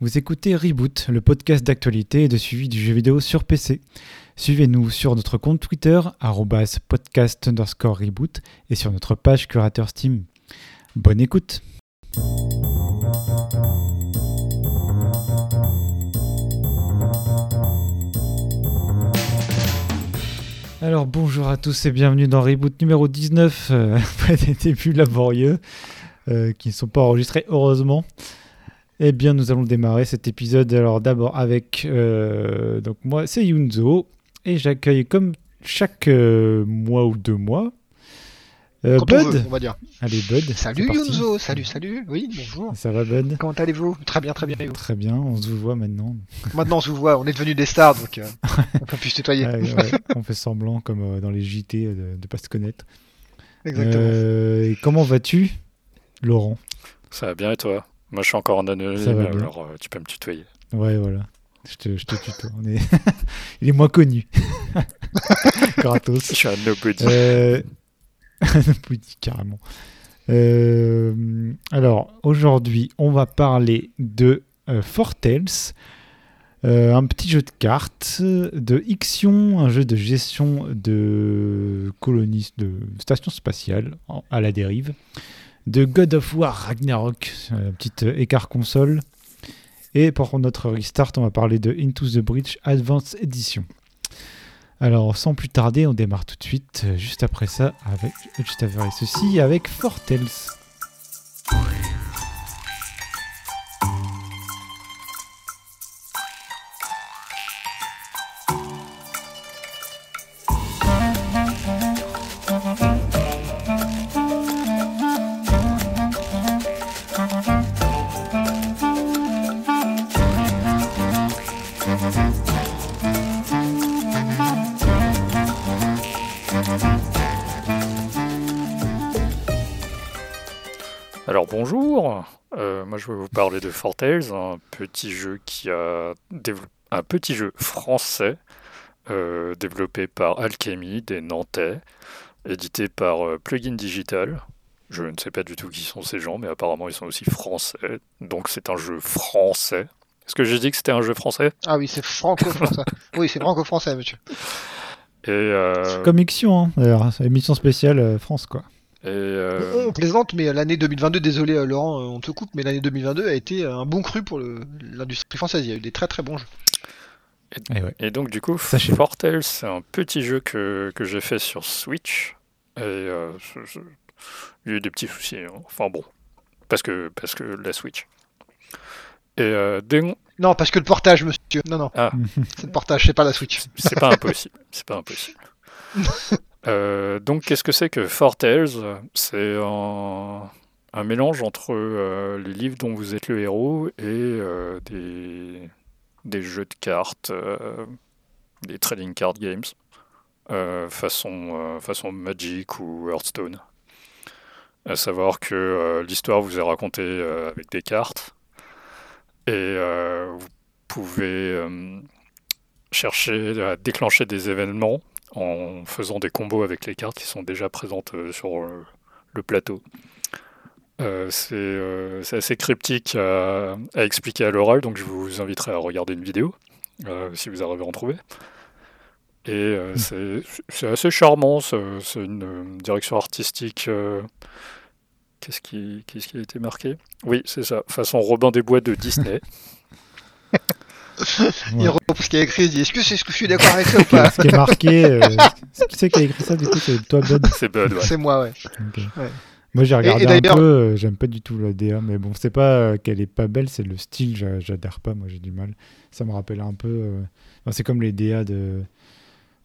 Vous écoutez Reboot, le podcast d'actualité et de suivi du jeu vidéo sur PC. Suivez-nous sur notre compte Twitter, podcast underscore reboot, et sur notre page curateur Steam. Bonne écoute! Alors bonjour à tous et bienvenue dans Reboot numéro 19, euh, après des débuts laborieux euh, qui ne sont pas enregistrés heureusement. Eh bien nous allons démarrer cet épisode alors d'abord avec euh, donc moi c'est Yunzo et j'accueille comme chaque euh, mois ou deux mois euh, on Bud. veut, on va dire. Allez Bud. Salut. Yunzo, salut, salut. Oui, bonjour. Ça va Bud? Comment allez-vous? Très bien, très bien. et vous? Très bien, on se voit maintenant. Maintenant, on se voit, on est devenus des stars, donc euh, on peut plus se tutoyer. Ouais, ouais, on fait semblant comme euh, dans les JT euh, de ne pas se connaître. Exactement. Euh, et comment vas-tu Laurent? Ça va bien et toi? Moi je suis encore en anonyme, alors euh, tu peux me tutoyer. Ouais, voilà. Je te, je te tutoie. On est... Il est moins connu. Je Gratos. suis un nobody. Euh... oui, carrément. Euh, Alors, aujourd'hui, on va parler de euh, Fortels, euh, un petit jeu de cartes, de Ixion, un jeu de gestion de colonies, de stations spatiales à la dérive, de God of War Ragnarok, un petit euh, écart console. Et pour notre restart, on va parler de Into the Breach Advanced Edition. Alors, sans plus tarder, on démarre tout de suite, euh, juste après ça, avec, juste ceci, avec Fortels. Parler de Fortales, un petit jeu qui a un petit jeu français euh, développé par Alchemy des Nantais, édité par euh, Plugin Digital. Je ne sais pas du tout qui sont ces gens, mais apparemment ils sont aussi français, donc c'est un jeu français. Est-ce que j'ai dit que c'était un jeu français? Ah oui, c'est franco-français. oui, c'est franco-français, monsieur. Et, euh, Comme Ixion, hein, d'ailleurs, c'est émission spéciale euh, France, quoi. Et, euh, On plaisante, mais l'année 2022, désolé euh, Laurent, euh, on te coupe, mais l'année 2022 a été un bon cru pour l'industrie française. Il y a eu des très très bons jeux. Et ouais. Et donc du coup. Fortales, c'est un petit jeu que, que j'ai fait sur Switch. Et euh, a eu des petits soucis. hein. Enfin bon, parce que, parce que la Switch. Et euh, dès- Non, parce que le portage, monsieur. Non, non, Ah. c'est le portage, c'est pas la Switch. c'est pas impossible. C'est pas impossible. Euh, donc qu'est-ce que c'est que Fortales C'est un, mélange entre euh, les livres dont vous êtes le héros et euh, des, des jeux de cartes, des trading card games, façon, façon Magic ou Hearthstone. À savoir que l'histoire vous est racontée avec des cartes et vous pouvez chercher à déclencher des événements en faisant des combos avec les cartes qui sont déjà présentes euh, sur euh, le plateau. Euh, c'est euh, assez cryptique à, à expliquer à l'oral, donc je vous inviterai à regarder une vidéo euh, si vous arrivez à en trouver. Et euh, c'est assez charmant, c'est une direction artistique. Qu'est-ce qui, qu'est-ce qui a été marqué? Oui, c'est ça, façon Robin des Bois de Disney. Il reprend ce qu'il y a écrit, il dit Est-ce que c'est ce que je suis d'accord avec ça ou pas Ce qui est marqué, euh, qui c'est qui a écrit ça du coup C'est toi, Bud C'est Bud, ouais. C'est moi, ouais. Moi j'ai regardé et un peu, euh, j'aime pas du tout la DA, mais bon, c'est pas euh, qu'elle est pas belle, c'est le style, j'a- j'adhère pas, moi j'ai du mal. Ça me rappelle un peu. euh, enfin, c'est comme les DA de.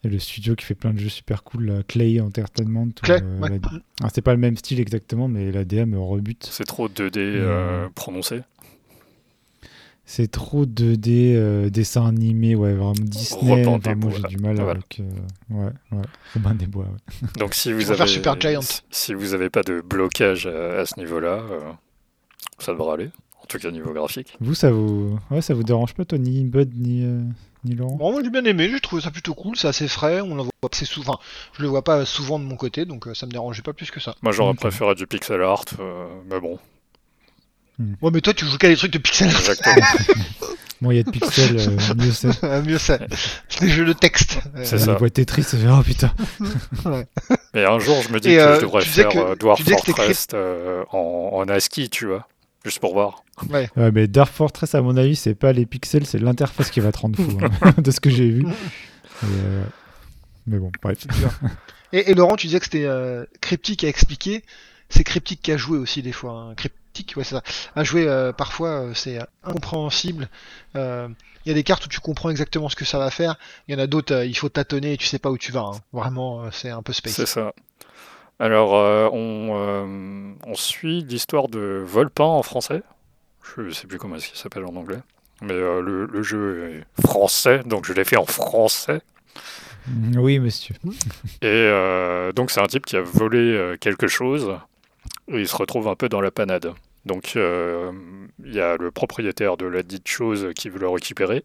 Le studio qui fait plein de jeux super cool, là, Clay Entertainment. Clay, euh, ouais. la- Ah, c'est pas le même style exactement, mais la DA me rebute. C'est trop 2D euh, prononcé. C'est trop 2D, euh, dessin animé, ouais, vraiment Disney. Enfin, des moi j'ai du mal voilà. avec. euh, ouais, ouais. Robin des Bois, ouais. Donc si vous avez Super Giant. si- vous avez pas de blocage à, à ce niveau-là, euh, ça devrait aller. En tout cas niveau graphique. Vous, ça vous, ouais, ça vous dérange pas, toi, ni Bud, ni, euh, ni Laurent? Bon, moi j'ai bien aimé, j'ai trouvé ça plutôt cool, c'est assez frais, on le voit assez souvent. Je le vois pas souvent de mon côté, donc ça me dérangeait pas plus que ça. Moi j'aurais préféré du pixel art, euh, mais bon. Ouais, mais toi, tu joues qu'à des trucs de pixel art. Exactement. Bon, il y a de pixels, euh, mieux c'est. Ah, Mieux ça. Des jeux de texte. C'est On ça. voit Tetris, et fait, oh putain. Mais un jour, je me dis Et, que euh, je devrais faire que- euh, Dwarf Fortress euh, en, en ASCII, tu vois. Juste pour voir. Ouais. Ouais, mais Dark Fortress, à mon avis, c'est pas les pixels, c'est l'interface qui va te rendre fou, hein, de ce que j'ai vu. Et, euh, Mais bon, bref. Et, et Laurent, tu disais que c'était euh, cryptique à expliquer. C'est cryptique qu'à jouer aussi des fois. hein. Cryptique, ouais, c'est ça. À jouer euh, parfois, euh, c'est incompréhensible. Euh, Il y a des cartes où tu comprends exactement ce que ça va faire. Il y en a d'autres, euh, il faut tâtonner et tu sais pas où tu vas. hein. Vraiment, euh, c'est un peu space. C'est ça. Alors, euh, on, euh, on suit l'histoire de Volpin en français. Je sais plus comment qu'il s'appelle en anglais. Mais euh, le, le jeu est français, donc je l'ai fait en français. Oui, monsieur. Et euh, donc c'est un type qui a volé quelque chose il se retrouve un peu dans la panade. Donc euh, il y a le propriétaire de la dite chose qui veut le récupérer.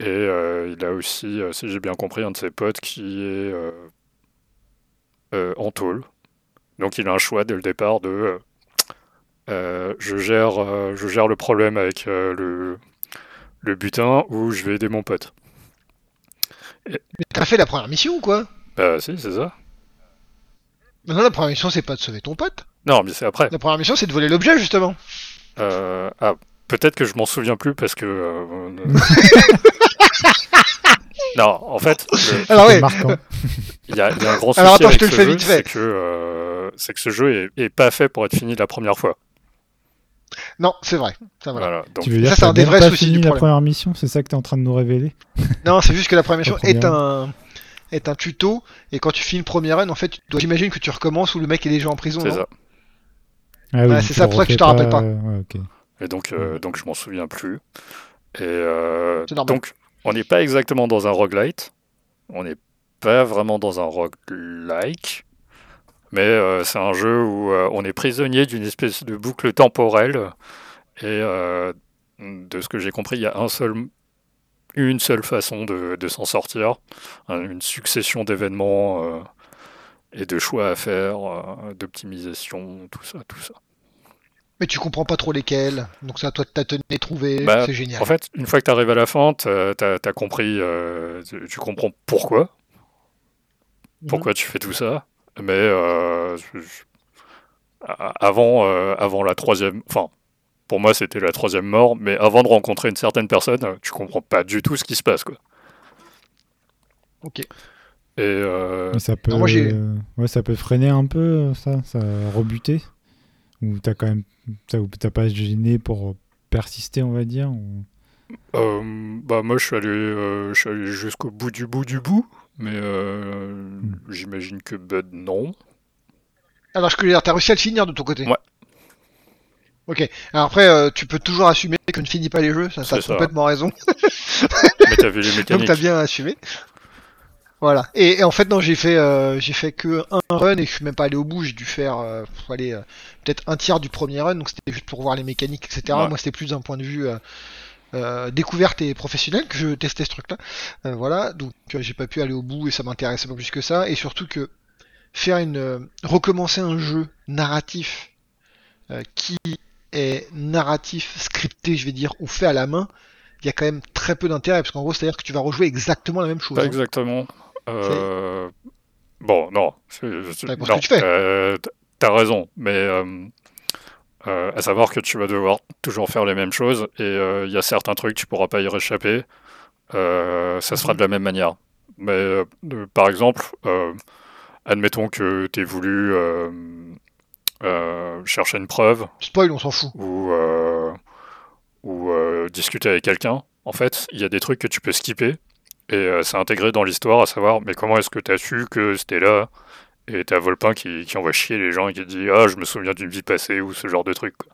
Et euh, il a aussi, euh, si j'ai bien compris, un de ses potes qui est euh, en tôle. Donc il a un choix dès le départ de je, gère, je gère le problème avec le, le butin ou je vais aider mon pote. Mais t'as fait la première mission ou quoi? Bah si, c'est ça. Non, la première mission, c'est pas de sauver ton pote. Non, mais c'est après. La première mission, c'est de voler l'objet, justement. Euh, ah, peut-être que je m'en souviens plus parce que. euh, non, en fait, le- Alors, C'est ouais. marquant. il y, a il y a un grand souci Alors, attends, avec je te le ce fais jeu, vite fait. c'est que, euh, c'est que ce jeu est, est pas fait pour être fini la première fois. Non, c'est vrai. Ça, voilà. Voilà. donc, Tu veux ça, dire c'est t'as un des même vrais pas soucis fini du la problème. première mission C'est ça que t'es en train de nous révéler? Non, c'est juste que la première mission La est première. un est un tuto et quand tu finis le premier run, en fait, tu dois j'imagine que tu recommences où le mec est déjà en prison. c'est ça. Ah Ouais, du c'est ça, pour ça que tu refait t'en rappelles pas. Ouais. Et donc, euh, donc je m'en souviens plus. Et euh, donc, on n'est pas exactement dans un roguelite. On n'est pas vraiment dans un roguelike. Mais euh, c'est un jeu où euh, on est prisonnier d'une espèce de boucle temporelle. Et euh, de ce que j'ai compris, il y a un seul, une seule façon de, de s'en sortir. Hein, Une succession d'événements euh, et de choix à faire, euh, d'optimisation, tout ça, tout ça. Mais tu comprends pas trop lesquels. Donc à toi de tâtonner, trouver. Bah, c'est génial. En fait, une fois que tu arrives à la fin, tu as, compris, euh, tu, tu comprends pourquoi, pourquoi tu fais tout ça. Mais euh, je- je- a- avant, euh, avant la troisième, enfin, pour moi c'était la troisième mort, mais avant de rencontrer une certaine personne, euh, tu comprends pas du tout ce qui se passe, quoi. Ok. Et euh, Mais ça peut, moi, ouais, ça peut freiner un peu, euh, ça, ça rebuter? Ou t'as quand même, t'as pas gêné pour persister, on va dire. ou- euh, bah moi je suis allé, euh, je suis allé jusqu'au bout du bout du bout, mais euh, j'imagine que Bud non. Alors je veux dire, t'as réussi à le finir de ton côté. Ouais. Ok. Alors après, euh, tu peux toujours assumer que ne finis pas les jeux. Ça, t'as ça. complètement raison. Mais t'as vu les Donc t'as bien assumé. Voilà. Et, et en fait non, j'ai fait euh, j'ai fait que un run et je suis même pas allé au bout. J'ai dû faire euh, faut aller euh, peut-être un tiers du premier run. Donc c'était juste pour voir les mécaniques, etc. Ouais. Moi c'était plus d'un point de vue euh, euh, découverte et professionnelle que je testais ce truc-là. Euh, voilà. Donc j'ai pas pu aller au bout et ça m'intéressait pas plus que ça. Et surtout que faire une euh, recommencer un jeu narratif euh, qui est narratif scripté, je vais dire, ou fait à la main, il y a quand même très peu d'intérêt parce qu'en gros, c'est-à-dire que tu vas rejouer exactement la même chose. Pas hein. exactement. Euh, Bon, non. c'est- ce que tu fais. euh, T'as raison, mais euh, à savoir que tu vas devoir toujours faire les mêmes choses et il y a certains trucs tu pourras pas y réchapper. Ça Mhm. sera de la même manière. Mais par exemple, admettons que tu aies voulu chercher une preuve Spoil, on s'en fout. ou, euh, ou euh, discuter avec quelqu'un, en fait, il y a des trucs que tu peux skipper et euh, c'est intégré dans l'histoire, à savoir, mais comment est-ce que tu as su que c'était là? Et t'as Volpin qui, qui envoie chier les gens et qui dit Ah, je me souviens d'une vie passée ou ce genre de truc. quoi.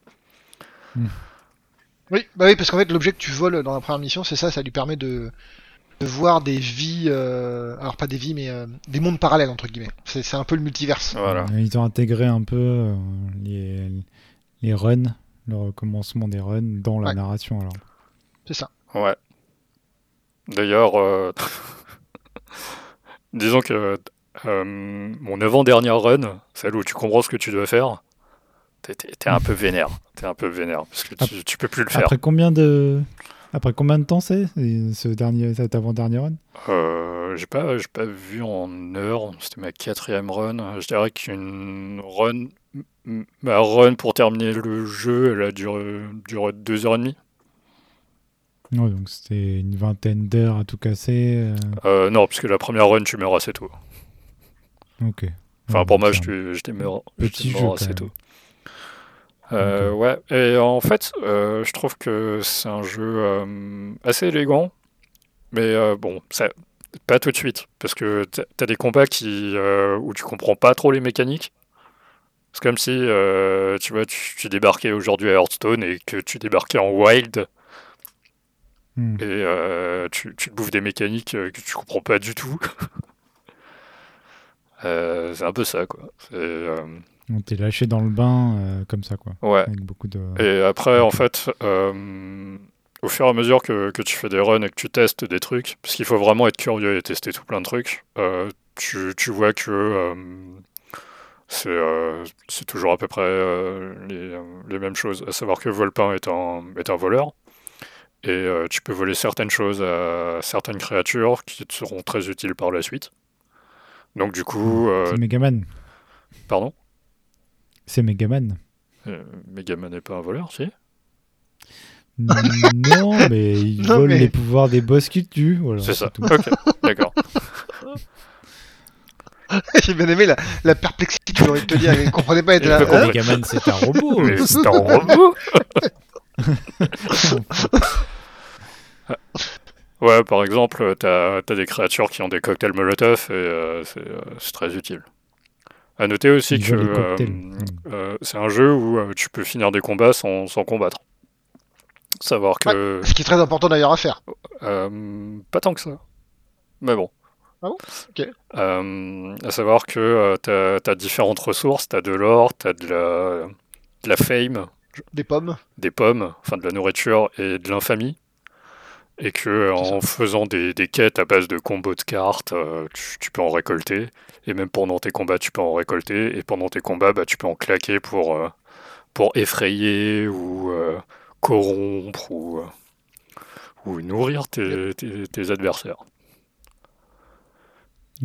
Oui, bah oui, parce qu'en fait, l'objet que tu voles dans la première mission, c'est ça, ça lui permet de, de voir des vies, euh, alors pas des vies, mais euh, des mondes parallèles, entre guillemets. C'est c'est un peu le multiverse. Voilà. Euh, Ils ont intégré un peu euh, les, les runs, le recommencement des runs dans la Ouais. narration. Alors. C'est ça. Ouais. D'ailleurs, euh, disons que euh, mon avant-dernière run, celle où tu comprends ce que tu dois faire, T'es, t'es- t'es un peu vénère. T'es un peu vénère parce que tu, tu peux plus le faire. Après combien de après combien de temps c'est ce dernier cet avant-dernier run? Euh, j'ai pas, pas vu en heure. C'était ma quatrième run. Je dirais qu'une run, ma run pour terminer le jeu, elle a duré, duré deux heures et demie. Ouais, donc c'était une vingtaine d'heures à tout casser. euh, Euh, non, parce que la première run, tu meurs assez tôt. Ok. Enfin, Ouais, pour moi, j'étais mort, mort assez tôt. Euh, Ouais, et en fait, euh, je trouve que c'est un jeu euh, assez élégant, mais bon, ça, pas tout de suite, parce que t'as t'as des combats qui, où tu comprends pas trop les mécaniques. C'est comme si, tu vois, tu, tu débarquais aujourd'hui à Hearthstone et que tu débarquais en Wild Hmm. et tu, tu te bouffes des mécaniques que tu comprends pas du tout. Euh, c'est un peu ça, quoi. Euh, On t'est lâché dans le bain euh, comme ça quoi. ouais. Avec beaucoup de. Et après, en fait, euh, au fur et à mesure que, que tu fais des runs et que tu testes des trucs, parce qu'il faut vraiment être curieux et tester tout plein de trucs, euh, tu, tu vois que c'est toujours à peu près les, les mêmes choses. À savoir que Volpin est un, est un voleur. Et tu peux voler certaines choses à certaines créatures qui te seront très utiles par la suite. Donc du coup, C'est Megaman. pardon, C'est Megaman. euh, Megaman n'est pas un voleur, si non, mais il Non, vole mais- les pouvoirs des boss qu'il tue. Voilà, C'est ça. tout. Ok, d'accord. J'ai bien aimé la, la perplexité, tu aurais te dire, il comprenait pas, il là. hein. Megaman, c'est un robot. Mais c'est un robot Ouais, par exemple, t'as as des créatures qui ont des cocktails Molotov et euh, c'est euh, c'est très utile. À noter aussi que euh, euh, c'est un jeu où euh, tu peux finir des combats sans, sans combattre. Savoir que. Ce qui est très important d'ailleurs à faire. euh, pas tant que ça. Mais bon. Ah bon? Ok. Euh, à savoir que euh, t'as t'as différentes ressources, t'as de l'or, t'as de la, de la fame, Des pommes. des pommes, enfin de la nourriture et de l'infamie. Et que C'est en faisant des, des quêtes à base de combos de cartes, euh, tu, tu peux en récolter. Et même pendant tes combats, tu peux en récolter. Et pendant tes combats, bah, tu peux en claquer pour, euh, pour effrayer ou euh, corrompre ou, euh, ou nourrir tes, tes- tes adversaires.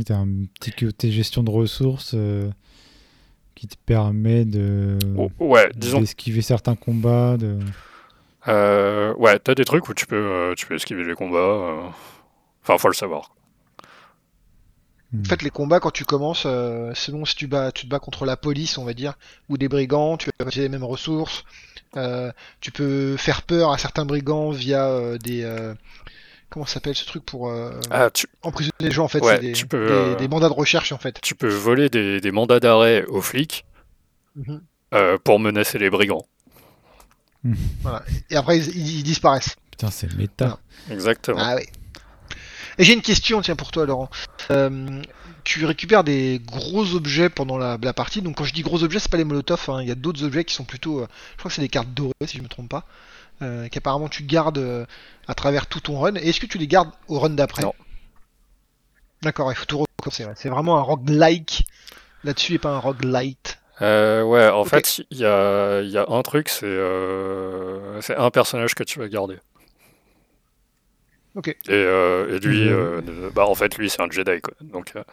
T'as un petit côté gestion de ressources euh, qui te permet de Oh, ouais, disons d'esquiver certains combats. De... Euh, ouais, t'as des trucs où tu peux, euh, tu peux esquiver les combats. euh. Enfin, faut le savoir. Hmm. En fait, les combats, quand tu commences, euh, selon si tu, bats, tu te bats contre la police, on va dire, ou des brigands, tu vas utiliser les mêmes ressources. Euh, tu peux faire peur à certains brigands via euh, des. euh, comment ça s'appelle ce truc pour euh, Ah, tu, emprisonner les gens en fait Ouais, des, tu peux, des- euh, des mandats de recherche en fait. tu peux voler des, des mandats d'arrêt aux flics Mhm. euh, pour menacer les brigands. Et après, ils, disparaissent. Putain, c'est méta. Exactement. Ah oui. Et j'ai une question, tiens, pour toi, Laurent. Euh, tu récupères des gros objets pendant la, la partie. Donc, quand je dis gros objets, c'est pas les Molotov. hein. Il y a d'autres objets qui sont plutôt. euh, je crois que c'est des cartes dorées, si je me trompe pas. Euh, qu'apparemment tu gardes euh, à travers tout ton run. Et est-ce que tu les gardes au run d'après? Non. D'accord, il faut tout recommencer. ouais. C'est vraiment un roguelike là-dessus et pas un roguelite. Euh, ouais, en fait, il y a, il y a un truc, c'est euh, c'est un personnage que tu vas garder. Ok. Et, euh, et lui, bah, en fait, lui, c'est un Jedi, quoi. Donc, euh,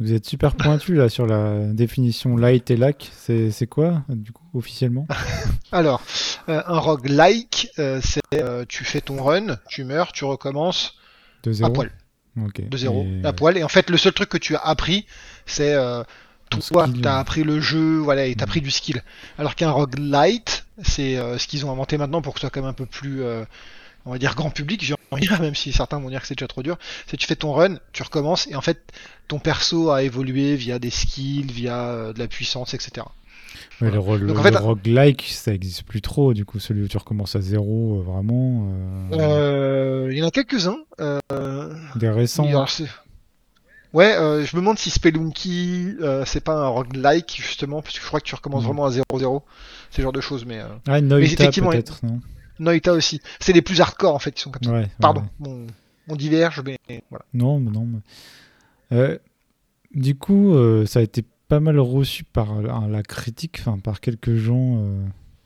Vous êtes super pointu là sur la définition light et lac. C'est quoi du coup officiellement? Alors, euh, un roguelike, euh, c'est euh, tu fais ton run, tu meurs, tu recommences De à zéro? poil. Ok. de zéro Et- à poil et en fait le seul truc que tu as appris c'est euh, toi t'as appris le jeu voilà et t'as pris du skill alors qu'un roguelite c'est euh, ce qu'ils ont inventé maintenant pour que ce soit quand même un peu plus euh, on va dire grand public j'ai envie de dire même si certains vont dire que c'est déjà trop dur c'est tu fais ton run tu recommences et en fait ton perso a évolué via des skills via euh, de la puissance etc Ouais, le, en fait- le roguelike, ça existe plus trop. Du coup, celui où tu recommences à zéro, euh, vraiment. euh, Euh, il y en a quelques-uns Des récents. Ouais, euh, je me demande si Spelunky, euh, c'est pas un roguelike, justement, parce que je crois que tu recommences Mhm. vraiment à 0-0, ce genre de choses, mais... Euh... Ah, Noita effectivement, peut-être, non Noita aussi. C'est les plus hardcore, en fait, qui sont comme ça. Ouais. ouais, Pardon, ouais. on diverge, mais voilà. Non, mais non. mais- Euh, du coup, euh, ça a été pas mal reçu par la, la critique, enfin par quelques gens, euh,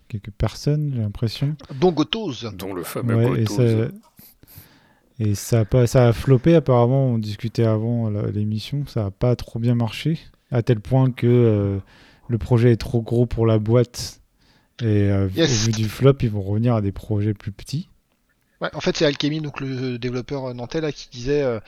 quelques personnes, j'ai l'impression. Donc Gotos. Dont le fameux Ouais, et Gotos. ça, et ça a pas, ça a floppé apparemment. On discutait avant l'émission, ça a pas trop bien marché, à tel point que euh, le projet est trop gros pour la boîte. Et euh, Yes. au vu du flop, ils vont revenir à des projets plus petits. Ouais, en fait, c'est Alchemy, donc le développeur nantais là, qui disait euh,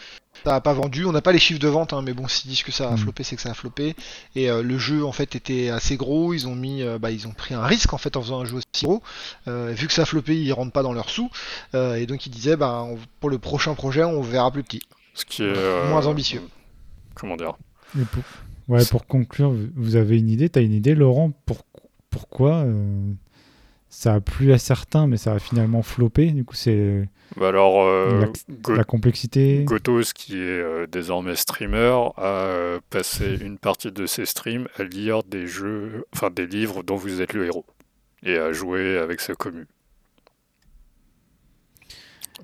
ça a pas vendu. On n'a pas les chiffres de vente, hein, mais bon, s'ils disent que ça a Mm. floppé, c'est que ça a floppé. Et euh, le jeu en fait était assez gros. Ils ont mis, euh, bah, ils ont pris un risque en fait en faisant un jeu aussi gros. Euh, vu que ça a floppé, ils rentrent pas dans leurs sous. Euh, et donc ils disaient, bah, on- pour le prochain projet, on verra plus petit. Ce qui est. euh, Moins ambitieux. Comment dire? Et pour, ouais, pour conclure, vous- vous avez une idée? T'as une idée, Laurent? Pour, Pourquoi euh, ça a plu à certains, mais ça a finalement floppé Du coup, c'est Bah Alors, euh, La- complexité. Gotos, qui est euh, désormais streamer, a euh, passé une partie de ses streams à lire des jeux, enfin des livres dont vous êtes le héros, et à jouer avec sa commu.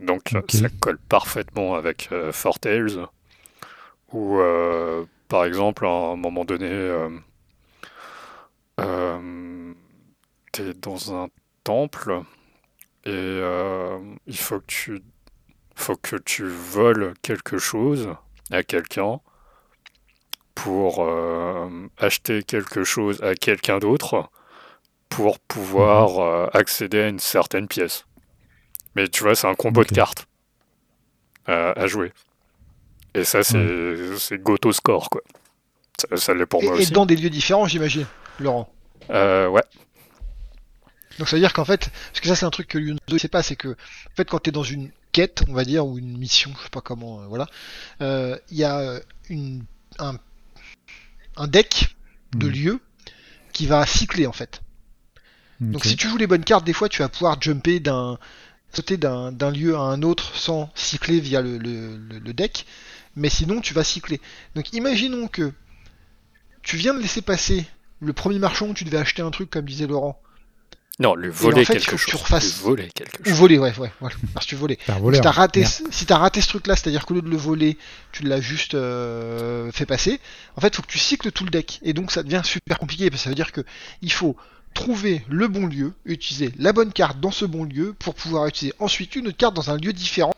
Donc ça colle parfaitement avec euh, Four Tales, où par exemple à un moment donné, t'es dans un temple et euh, il faut que tu faut que tu voles quelque chose à quelqu'un pour euh, acheter quelque chose à quelqu'un d'autre pour pouvoir euh, accéder à une certaine pièce. Mais tu vois, c'est un combo de cartes à jouer. Et ça, c'est c'est Goto Score, quoi. Ça, ça l'est pour Et, moi et aussi. dans des lieux différents, j'imagine, Laurent? Euh, ouais. Donc ça veut dire qu'en fait, parce que ça c'est un truc que Yunzo ne sait pas, c'est que en fait quand tu es dans une quête, on va dire, ou une mission, je sais pas comment, euh, voilà, euh, il y a euh, une, un, un deck de Hmm. lieux qui va cycler en fait. Donc si tu joues les bonnes cartes, des fois tu vas pouvoir jumper d'un sauter d'un d'un lieu à un autre sans cycler via le- le deck, mais sinon tu vas cycler. Donc imaginons que tu viens de laisser passer le premier marchand où tu devais acheter un truc comme disait Laurent, Non, lui voler en fait, il quelque faut que tu chose. voler quelque ou chose. voler, ouais, ouais, voilà, parce que tu volais. Si t'as raté, Merde. si t'as raté ce truc-là, c'est-à-dire qu'au lieu de le voler, tu l'as juste euh, fait passer. En fait, faut que tu cycles tout le deck, et donc ça devient super compliqué parce que ça veut dire que il faut trouver le bon lieu, utiliser la bonne carte dans ce bon lieu pour pouvoir utiliser ensuite une autre carte dans un lieu différent.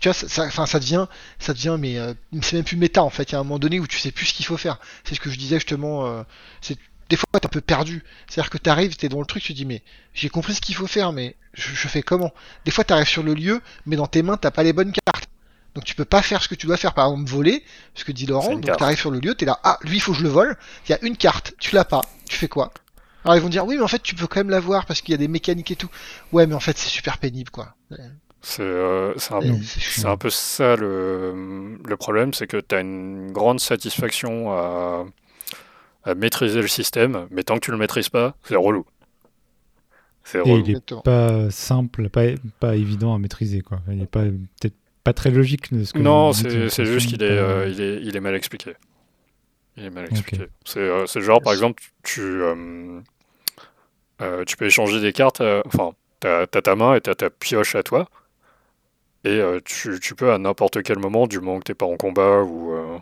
Tu vois, ça, ça, enfin, ça devient, ça devient, mais euh, c'est même plus méta en fait. Il y a un moment donné où tu sais plus ce qu'il faut faire. C'est ce que je disais justement. euh, c'est des fois t'es un peu perdu. C'est-à-dire que t'arrives, t'es dans le truc, tu te dis mais j'ai compris ce qu'il faut faire, mais je, je fais comment? Des fois t'arrives sur le lieu, mais dans tes mains t'as pas les bonnes cartes. Donc tu peux pas faire ce que tu dois faire, par exemple voler, ce que dit Laurent. Donc t'arrives sur le lieu, t'es là, ah lui il faut que je le vole. Il y a une carte, tu l'as pas, tu fais quoi? Alors ils vont dire oui mais en fait tu peux quand même l'avoir parce qu'il y a des mécaniques et tout. Ouais mais en fait c'est super pénible quoi. C'est euh, c'est un, un peu ça le, le problème, c'est que tu as une grande satisfaction à, à maîtriser le système, mais tant que tu le maîtrises pas, c'est relou. C'est Et relou. il est Exactement. pas simple, pas, pas évident à maîtriser. Quoi. Il est pas peut-être pas très logique. de ce que Non, c'est c'est juste qu'il est, euh, il est, il est mal expliqué. Il est mal expliqué. C'est euh, c'est genre, par exemple, tu, euh, euh, tu peux échanger des cartes, euh, enfin, t'as t'as ta main et t'as ta pioche à toi, et euh, tu, tu peux à n'importe quel moment, du moment que t'es pas en combat ou, euh,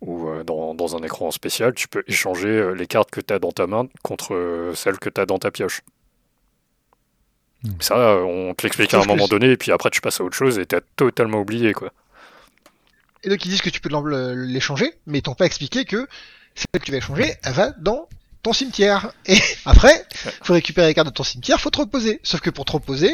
ou euh, dans, dans un écran spécial, tu peux échanger euh, les cartes que t'as dans ta main contre euh, celles que t'as dans ta pioche. Hmm. Ça, on te l'explique à un moment donné, et puis après tu passes à autre chose et t'as totalement oublié, quoi. Et donc ils disent que tu peux l'échanger, mais ils t'ont pas expliqué que celle que tu vas échanger, elle va dans ton cimetière. Et après, faut récupérer les cartes de ton cimetière, faut te reposer. Sauf que pour te reposer,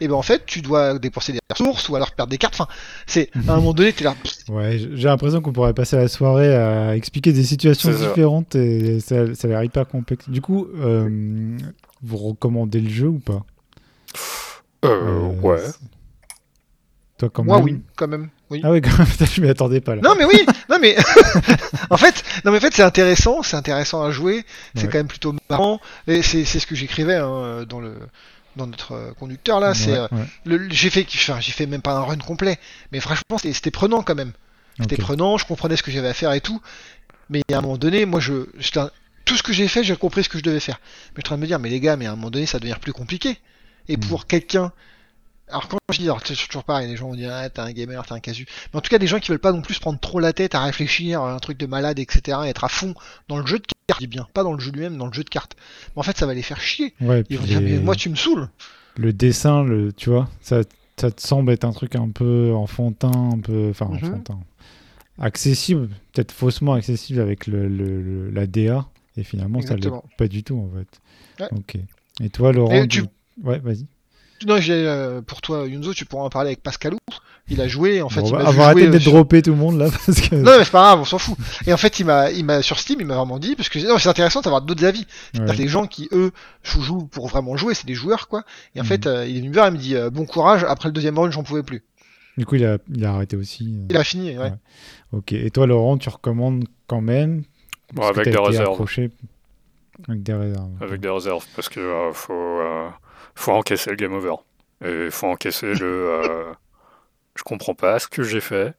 et ben en fait, tu dois dépenser des ressources ou alors perdre des cartes. Enfin, c'est à un moment donné, t'es là. Ouais, j'ai l'impression qu'on pourrait passer la soirée à expliquer des situations différentes et ça, ça a l'air hyper complexe. Du coup, euh, vous recommandez le jeu ou pas? Euh, Euh, ouais. c'est- Toi, quand Moi, même oui, quand même. Oui. Ah ouais, quand même, putain, je m'y attendais pas là. Non mais oui, non mais en fait, non mais en fait c'est intéressant, c'est intéressant à jouer, c'est Ouais. quand même plutôt marrant. Et c'est c'est ce que j'écrivais hein, dans le dans notre euh, conducteur là. C'est Ouais, euh, ouais, j'ai fait, enfin j'ai fait même pas un run complet, mais franchement c'était prenant quand même. C'était prenant, je comprenais ce que j'avais à faire et tout. Mais à un moment donné, moi je, tout ce que j'ai fait, j'ai compris ce que je devais faire. Mais je suis en train de me dire, mais les gars, mais à un moment donné, ça devient plus compliqué. Et Mm. pour quelqu'un Alors quand je dis, alors c'est toujours pareil, les gens vont dire, ah, t'es un gamer, t'es un casu. Mais en tout cas, des gens qui veulent pas non plus prendre trop la tête à réfléchir, à un truc de malade, etc., et être à fond dans le jeu de cartes, je dis bien, pas dans le jeu lui-même, dans le jeu de cartes. Mais en fait, ça va les faire chier. Ouais, Ils vont dire, mais moi tu me saoules. le dessin, le, tu vois, ça, ça te semble être un truc un peu enfantin, un peu, enfin Mhm. enfantin, accessible, peut-être faussement accessible avec le, le- le- la DA, et finalement ça Exactement. l'est pas du tout en fait. Ouais. Ok. Et toi, Laurent, Et tu- du- ouais, vas-y. Non, j'ai, euh, pour toi, Yunzo, tu pourras en parler avec Pascalou. Il a joué, en fait, Bon, il va jouer, euh, d'être sur- droppé tout le monde là, parce que. Non, mais c'est pas grave, on s'en fout. Et en fait, il m'a, il m'a sur Steam, il m'a vraiment dit, parce que non, c'est intéressant d'avoir d'autres avis. Ouais. que les gens qui eux jouent jouent pour vraiment jouer, c'est des joueurs quoi. Et en Mhm. fait, euh, il est venu me voir, il me dit euh, bon courage. Après le deuxième round, j'en pouvais plus. Du coup, il a, il a arrêté aussi. euh. Il a fini. Ouais. Ouais. Ok. Et toi, Laurent, tu recommandes quand même parce que avec t'as des Avec des réserves. Avec des réserves, parce que euh, faut, euh, faut encaisser le game over. Et faut encaisser le. euh, je comprends pas ce que j'ai fait.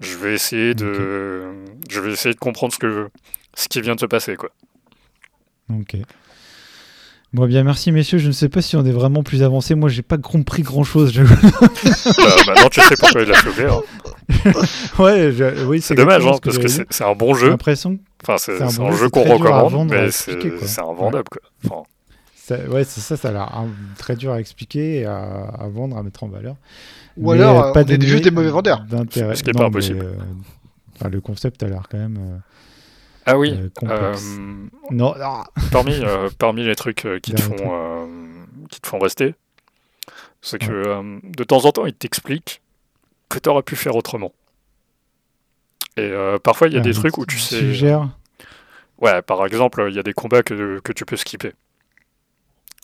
Je vais essayer de. Je vais essayer de comprendre ce que ce qui vient de se passer, quoi. Ok. Bon, bien, merci messieurs. Je ne sais pas si on est vraiment plus avancé. Moi, j'ai pas compris grand chose. Bah, maintenant, tu sais pourquoi il a chopé. hein. ouais, je- oui, C'est dommage, hein, parce que c'est un bon J'ai jeu. l'impression que Enfin, c'est un bon un jeu, qu'on recommande, mais quoi. c'est invendable, quoi. Enfin, ça, ouais, c'est ça, ça a l'air hein, très dur à expliquer, à, à vendre, à mettre en valeur. Ou Mais, alors, pas on est donné juste des mauvais vendeurs. Ce qui est Non, pas impossible. euh, enfin, le concept a l'air quand même euh, Ah oui. euh, complexe. euh, Non, ah, parmi, euh, parmi les trucs euh, qui, te Dernier font, euh, qui te font rester, c'est que euh, de temps en temps, ils t'expliquent que tu aurais pu faire autrement. Et euh, parfois, il y a ah, des trucs où tu sais. suggères- Ouais, par exemple, il y a des combats que, que tu peux skipper.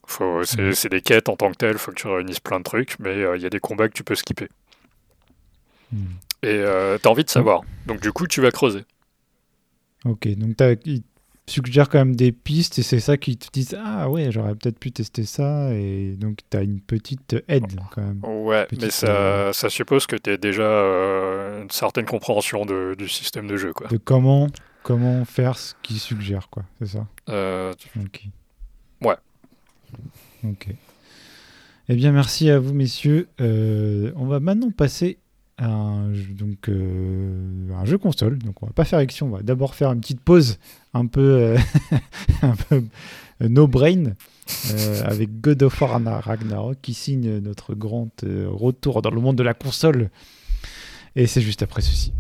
Faut, c'est, des quêtes en tant que telles, faut que tu réunisses plein de trucs, mais euh, il y a des combats que tu peux skipper. Hmm. Et euh, t'as envie de savoir. Donc du coup, tu vas creuser. Ok, donc il suggère quand même des pistes et c'est ça qui te disent Ah ouais, j'aurais peut-être pu tester ça. Et donc tu as une petite aide quand même. Ouais, Petite, mais ça, euh, ça suppose que tu as déjà euh, une certaine compréhension de- du système de jeu. Quoi. De comment, comment faire ce qu'il suggère, quoi. C'est ça? Euh, Ok. Ouais. Ok. Eh bien, merci à vous, messieurs. Euh, on va maintenant passer à un jeu, donc, euh, un jeu console. Donc, on va pas faire action. On va d'abord faire une petite pause un peu, euh, un peu no brain avec God of War Ragnarok qui signe notre grand retour dans le monde de la console. Et c'est juste après ceci.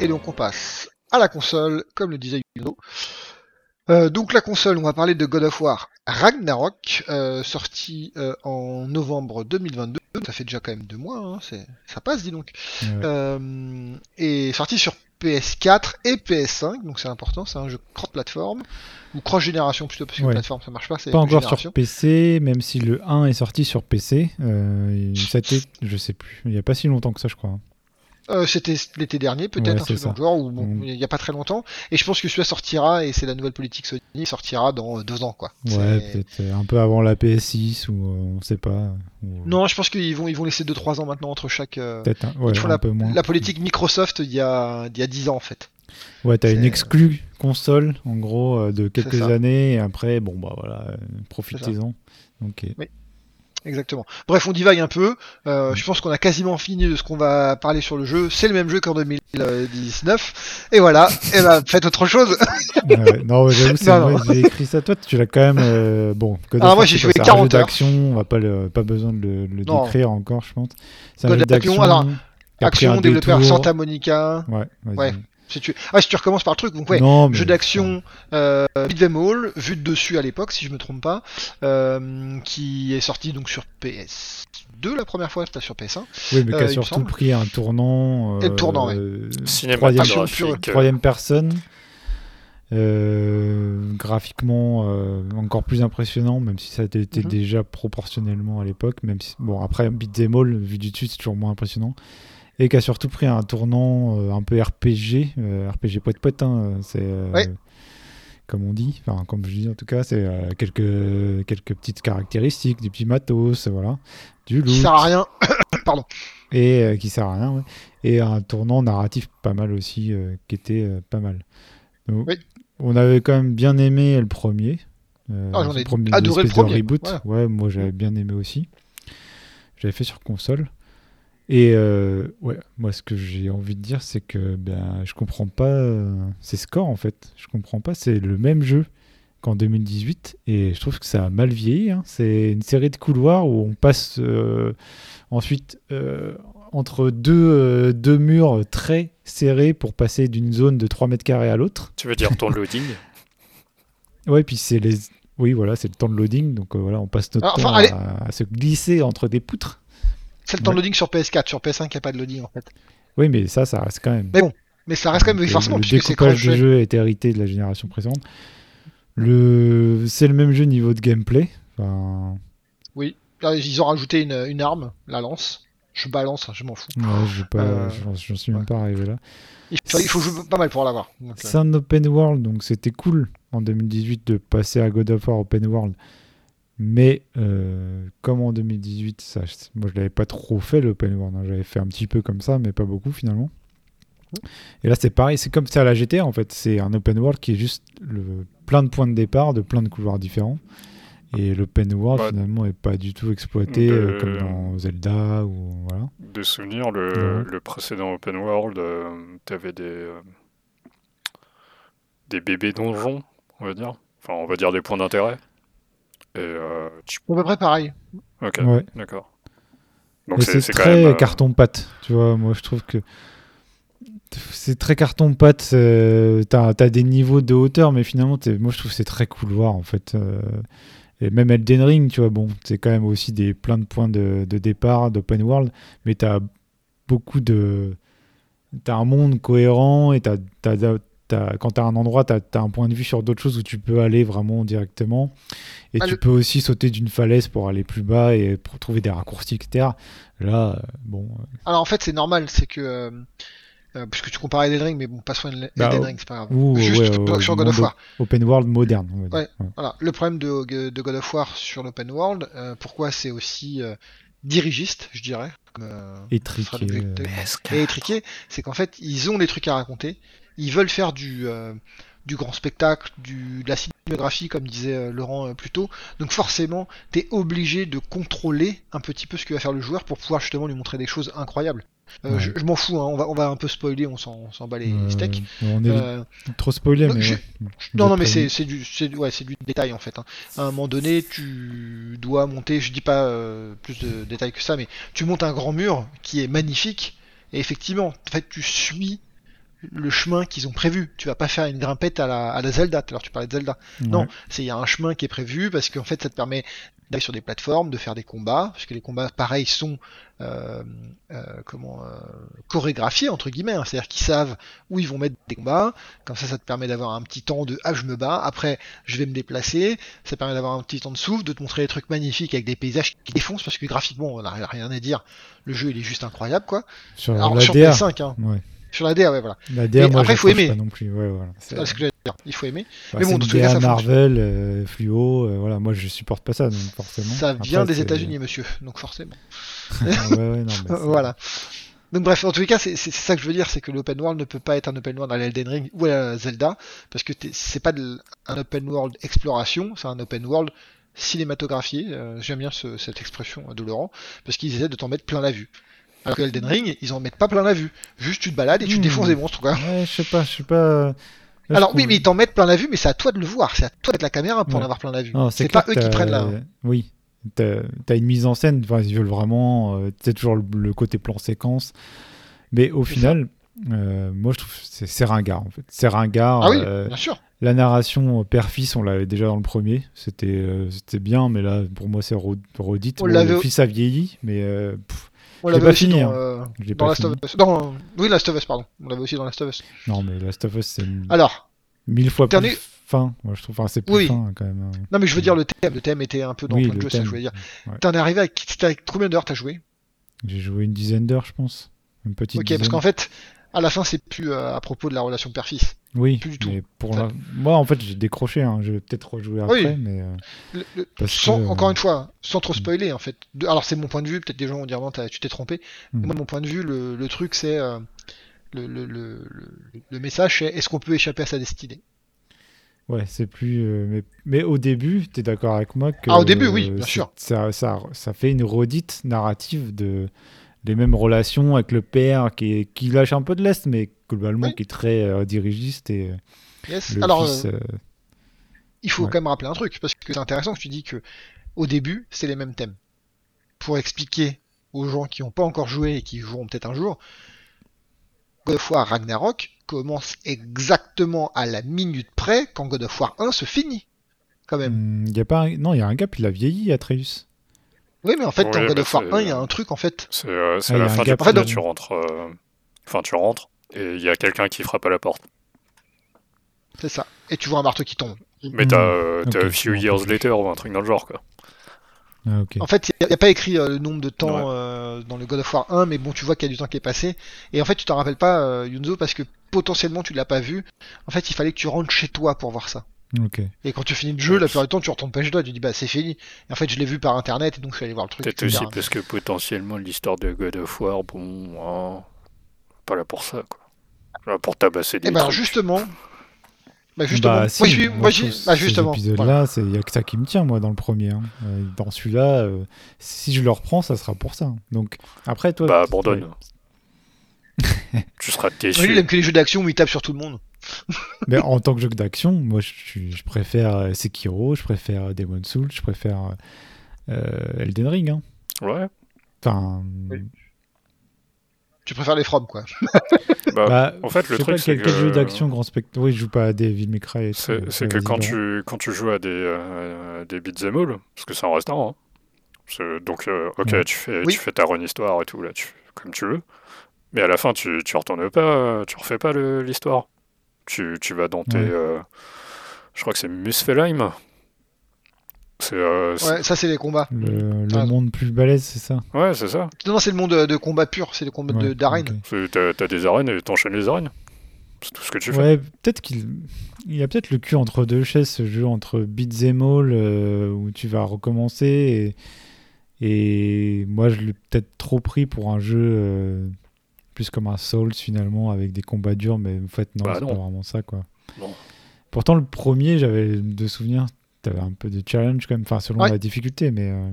Et donc on passe à la console, comme le disait Yuno. Euh, donc la console, on va parler de God of War Ragnarok, euh, sorti euh, en novembre 2022. Ça fait déjà quand même deux mois, hein, c'est- ça passe, dis donc. Ouais. Euh, et sorti sur PS4 et PS5, donc c'est important, c'est un jeu cross-platform, ou cross-génération plutôt, parce que Ouais. plateforme ça marche pas, c'est Pas encore sur PC, même si le 1 est sorti sur PC. Euh, et c'était, je sais plus, il n'y a pas si longtemps que ça, je crois. Hein. Euh, C'était l'été dernier, Ouais, peut-être, un genre, ou bon, Mm. il n'y a pas très longtemps. Et je pense que celui-là sortira, et c'est la nouvelle politique Sony, sortira dans euh, deux ans, quoi. Ouais, peut-être euh, un peu avant la PS6 ou euh, on sait pas. ou- Non, je pense qu'ils vont, ils vont laisser 2-3 ans maintenant entre chaque. euh, Peut-être un, ouais, ils font un la, peu moins. la politique Microsoft il y a, il y a 10 ans, en fait. Ouais, t'as une exclue console, en gros, de quelques années, et après, bon, bah voilà, profitez-en. Ok. Exactement. Bref, on divague un peu. Euh, je pense qu'on a quasiment fini de ce qu'on va parler sur le jeu. C'est le même jeu qu'en 2019. Et voilà. Et ben, faites autre chose. Ouais, non, ouais, j'avoue, c'est moi, j'ai écrit ça. Toi, tu l'as quand même. euh, bon, God Ah, moi, j'ai joué c'est un jeu 40 heures. d'action, on va pas, le, pas besoin de le, le décrire encore, je pense. C'est un God jeu d'action, alors, Action, développeur. Santa Monica. Ouais, vas-y. Ouais. Si tu... Ah, si tu recommences par le truc, donc ouais, Non, mais- jeu d'action, euh, Beat'em All, vu de dessus à l'époque, si je me trompe pas, euh, qui est sorti donc sur PS2 la première fois, c'était sur PS1. Oui, mais qui Euh, a me surtout pris un tournant. Et le tournant, ouais. euh, troisième, euh, troisième personne. euh, graphiquement euh, encore plus impressionnant, même si ça était Mhm. déjà proportionnellement à l'époque. Même si, bon, après, Beat'em All, vu du dessus, c'est toujours moins impressionnant. Et qui a surtout pris un tournant euh, un peu RPG, euh, RPG poète poète, hein, c'est euh, Ouais. comme on dit, enfin comme je dis en tout cas, c'est quelques quelques petites caractéristiques, du petits matos, voilà, du Qui loot sert à rien. et euh, qui sert à rien, ouais. et un tournant narratif pas mal aussi, qui était pas mal. Donc, Oui. On avait quand même bien aimé le premier. Ah, j'en ai premier adoré le premier, reboot. voilà. Ouais, moi j'avais bien aimé aussi. J'avais fait sur console. Et euh, ouais, moi ce que j'ai envie de dire, c'est que ben, je comprends pas euh, ces scores en fait. Je comprends pas, c'est le même jeu qu'en 2018 et je trouve que ça a mal vieilli. hein. C'est une série de couloirs où on passe euh, ensuite euh, entre deux, euh, deux murs très serrés pour passer d'une zone de 3 mètres carrés à l'autre. Tu veux dire ton loading? Ouais, puis c'est les. Oui, voilà, c'est le temps de loading, donc euh, voilà, on passe notre Alors, temps enfin, allez. à, à se glisser entre des poutres. C'est le temps de loading sur PS4, sur PS5 il n'y a pas de loading en fait. Oui, mais ça, ça reste quand même. Mais bon, mais ça reste quand même, oui, euh, forcément, le puisque c'est du jeu est hérité de la génération précédente. Le... C'est le même jeu niveau de gameplay. Enfin, Là, ils ont rajouté une, une arme, la lance. Je balance, hein, je m'en fous. ouais, je Euh, j'en- suis même ouais. pas arrivé là. Il faut, il faut jouer pas mal pour l'avoir. C'est un open world, donc c'était cool en 2018 de passer à God of War open world. Mais euh, comme en 2018, ça, moi je l'avais pas trop fait l'open world. hein. J'avais fait un petit peu comme ça, mais pas beaucoup finalement. Et là c'est pareil, c'est comme c'est à la GTA en fait. C'est un open world qui est juste le, plein de points de départ, de plein de couloirs différents. Et l'open world finalement est pas du tout exploité De- euh, comme dans Zelda ou voilà. De souvenir, le, Ouais. le précédent open world, tu avais des, euh, des bébés donjons, on va dire. Enfin, on va dire des points d'intérêt. Et euh, tu... à peu près pareil. Ok, Ouais. d'accord. Donc c'est très même. euh, carton pâte, tu vois. Moi, je trouve que c'est très carton pâte. c'est- T'as as des niveaux de hauteur, mais finalement, moi, je trouve que c'est très couloir en fait. euh, Et même Elden Ring, tu vois, bon, c'est quand même aussi des plein de points de, de départ, d'open world, mais t'as beaucoup de, t'as un monde cohérent et t'as, t'as- quand t'as un endroit, t'as as un point de vue sur d'autres choses où tu peux aller vraiment directement. Et Ah, tu le- peux aussi sauter d'une falaise pour aller plus bas et pour trouver des raccourcis, etc. Là, euh, bon, euh, Alors en fait, c'est normal, c'est que. Euh, euh, puisque tu compares Elden Ring, mais bon, passons à Elden Bah, Ring, c'est pas grave. ou Juste ouais, sur- God of War. open world moderne. on va dire. Ouais. Voilà, le problème de, de God of War sur l'open world, euh, pourquoi c'est aussi dirigiste, je dirais, comme, Étriqué, et étriqué, c'est qu'en fait, ils ont des trucs à raconter, ils veulent faire du, euh, du grand spectacle, du, de la cinématographie, comme disait euh, Laurent euh, plus tôt, donc forcément, t'es obligé de contrôler un petit peu ce que va faire le joueur pour pouvoir justement lui montrer des choses incroyables. Euh, Ouais. Je, je m'en fous, hein, on, va, on va un peu spoiler, on s'en bat les euh, steaks. on est Euh, trop spoilé, mais je- ouais. non, non, mais c'est du, c'est du- ouais, c'est du détail en fait. hein. À un moment donné, tu dois monter, je dis pas plus de détails que ça, mais tu montes un grand mur qui est magnifique, et effectivement, en fait, tu suis le chemin qu'ils ont prévu. Tu vas pas faire une grimpette à la, à la Zelda, l'heure tu parlais de Zelda. Non, c'est il y a un chemin qui est prévu parce qu'en fait ça te permet d'aller sur des plateformes, de faire des combats, parce que les combats pareils sont euh, euh, comment euh, chorégraphiés entre guillemets, hein. c'est-à-dire qu'ils savent où ils vont mettre des combats. Comme ça, ça te permet d'avoir un petit temps de ah je me bats, après je vais me déplacer. Ça permet d'avoir un petit temps de souffle, de te montrer des trucs magnifiques avec des paysages qui défoncent parce que graphiquement on n'a rien à dire. Le jeu il est juste incroyable quoi. Sur Alors la sur DA, PS5, hein. ouais. Sur la DA ouais voilà. La DA, moi, après, il faut aimer. pas non plus. Ouais, voilà. C'est C'est ce que j'allais dire. Il faut aimer. bah, mais bon, cas, DA ça fonctionne. Marvel, euh, fluo, euh, voilà. Moi, je supporte pas ça, donc forcément. Ça Après, vient des États-Unis monsieur, donc forcément. ouais, ouais, non, mais voilà. Donc bref, en tous les cas, c'est c'est ça que je veux dire, c'est que l'open world ne peut pas être un open world à l'Elden Ring ou à la Zelda, parce que c'est pas de- un open world exploration, c'est un open world cinématographié. Euh, J'aime bien ce- cette expression de Laurent, parce qu'ils essaient de t'en mettre plein la vue. Alors que Elden Ring, ils en mettent pas plein la vue. Juste tu te balades et tu Hmm. défonces des monstres, quoi. Ouais, je sais pas, je sais pas. Là, je Alors oui, mais ils t'en mettent plein la vue, mais c'est à toi de le voir, c'est à toi d'être la caméra pour en avoir plein la vue. C'est pas eux qui prennent la. Oui. T'as as une mise en scène, enfin, ils veulent vraiment. euh, c'est toujours le, le côté plan séquence. Mais au final, Euh, moi, je trouve que c'est ringard en fait. C'est ringard. Ah oui, euh, bien sûr. la narration père-fils, on l'avait déjà dans le premier. C'était euh, c'était bien, mais là, pour moi, c'est re- redite. On Bon, le fils a vieilli, mais euh, pff, On l'avait pas aussi fini, dans, hein. euh, dans pas Last fini. of Us. Dans- Oui, Last of Us, pardon. On l'avait aussi dans Last of Us. Non, mais Last of Us, c'est Alors, mille fois Dernier- plus fin. Moi, je trouve. Enfin, c'est plus Oui. fin quand même. hein. non, mais je veux dire le thème. Le thème était un peu dans Oui, le jeux, ça je voulais dire. Ouais. T'en es arrivé à avec combien d'heures t'as joué? J'ai joué une dizaine d'heures, je pense. Une petite Ok, dizaine. parce qu'en fait, à la fin, c'est plus euh, à propos de la relation père-fils. Oui, plus du tout. mais pour Ça- la- moi, en fait, j'ai décroché. hein. Je vais peut-être rejouer Oui. après, mais euh, Le- le- Parce sans, que, Encore une fois, sans trop hmm. spoiler en fait. De- alors c'est mon point de vue, peut-être des gens vont dire non, tu t'es trompé. Hmm. Moi, de mon point de vue, le, le truc c'est euh, le, message c'est est-ce qu'on peut échapper à sa destinée? Ouais, c'est plus. euh, mais, mais au début, tu es d'accord avec moi que. Ah, au début, oui, bien sûr. Ça, ça, ça fait une redite narrative de les mêmes relations avec le père qui, est- qui lâche un peu de l'est, mais globalement Oui. qui est très euh, dirigiste et euh, Yes. le Alors fils. euh, il faut ouais. quand même rappeler un truc parce que c'est intéressant que tu dis que au début c'est les mêmes thèmes. Pour expliquer aux gens qui n'ont pas encore joué et qui joueront peut-être un jour, God of War Ragnarok commence exactement à la minute près quand God of War 1 se finit. Quand même. hum, y a pas un- Non, il y a un gars, puis il a vieilli, Atreus. Oui, mais en fait, Oui, dans God bah, of War c'est- 1, il y a un truc en fait. C'est euh, c'est Ah, la fin du donc- tu rentres. euh, Enfin, tu rentres et il y a quelqu'un qui frappe à la porte. C'est ça. Et tu vois un marteau qui tombe. Mais t'as euh, Ok, t'as a few years later ou un truc dans le genre, quoi. Ah, ok. En fait, il n'y a, pas écrit euh, le nombre de temps Ouais. euh, dans le God of War 1, mais bon, tu vois qu'il y a du temps qui est passé. Et en fait, tu t'en rappelles pas, euh, Yunzo, parce que potentiellement tu l'as pas vu. En fait, il fallait que tu rentres chez toi pour voir ça. Et quand tu finis le jeu, la plupart du temps, tu retournes pas chez toi, tu dis bah c'est fini. Et en fait, je l'ai vu par internet, et donc je suis allé voir le truc. Peut-être aussi parce que potentiellement l'histoire de God of War, bon, hein, pas là pour ça, quoi. Là pour tabasser des Et bah trucs. justement. Bah justement. Bah, moi, si, je suis- moi, moi, je j'ai- trouve bah, justement. c'est il y a que ça qui me tient moi dans le premier. hein. Euh, Dans celui-là, euh, si je le reprends, ça sera pour ça. Donc après toi. Bah abandonne. tu seras Lui, il déçu. aime que les jeux d'action où il tape sur tout le monde. Mais en tant que jeu d'action, moi je, préfère euh, Sekiro, je préfère Demon Souls, je préfère euh, Elden Ring. hein. Ouais. Enfin, Oui. Tu préfères les From, quoi. Bah, bah, en fait, le truc, c'est quel que- jeu d'action grand spectacle. Oui, je joue pas à Devil May tout, c'est euh, que quand tu, quand tu joues à des, euh, des beat'em all, parce que c'est un restaurant, hein. Donc euh, ok, Ouais. tu, fais, Oui. tu fais ta run histoire et tout, là, tu, comme tu veux, mais à la fin, tu, tu retournes pas, tu refais pas l'histoire. Tu, tu vas dans tes... Ouais. euh, je crois que c'est Muspelheim. C'est... euh, Ouais, ça, c'est les combats. Le, le Ah. monde plus balèze, c'est ça? Ouais, c'est ça. Non, non, c'est le monde de, combat pur, c'est le combat de- Ouais, d'arène. ok. C'est- T'as des arènes et t'enchaînes les arènes. C'est tout ce que tu fais. Ouais, peut-être qu'il il y a peut-être le cul entre deux chaises, ce jeu entre beat'em all euh, où tu vas recommencer et, et moi je l'ai peut-être trop pris pour un jeu euh, plus comme un Souls finalement avec des combats durs, mais en fait non, Bah c'est pas vraiment ça quoi. Non. Pourtant le premier, j'avais de souvenirs, t'avais un peu de challenge quand même, enfin selon Ouais. la difficulté, mais euh,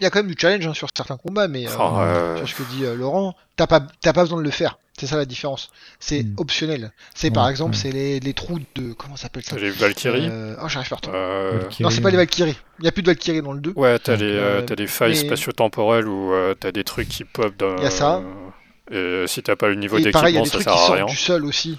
Il y a quand même du challenge hein, sur certains combats, mais euh, Enfin, euh, ce que dit euh, Laurent, t'as pas, t'as pas besoin de le faire. C'est ça la différence. C'est Hmm. optionnel. C'est par exemple, ouais. c'est les, les trous de. Comment ça s'appelle ça? Les Valkyries. Euh, Oh, j'arrive pas à euh, Non, c'est pas les Valkyries. Il y a plus de Valkyries dans le 2. Ouais, t'as Donc, les, t'as des failles mais- spatio-temporelles où euh, t'as des trucs qui pop dans. Y a ça. Et euh, si t'as pas le niveau Et pareil, il y a d'équipement, des ça trucs sert qui à rien. sortent du sol aussi.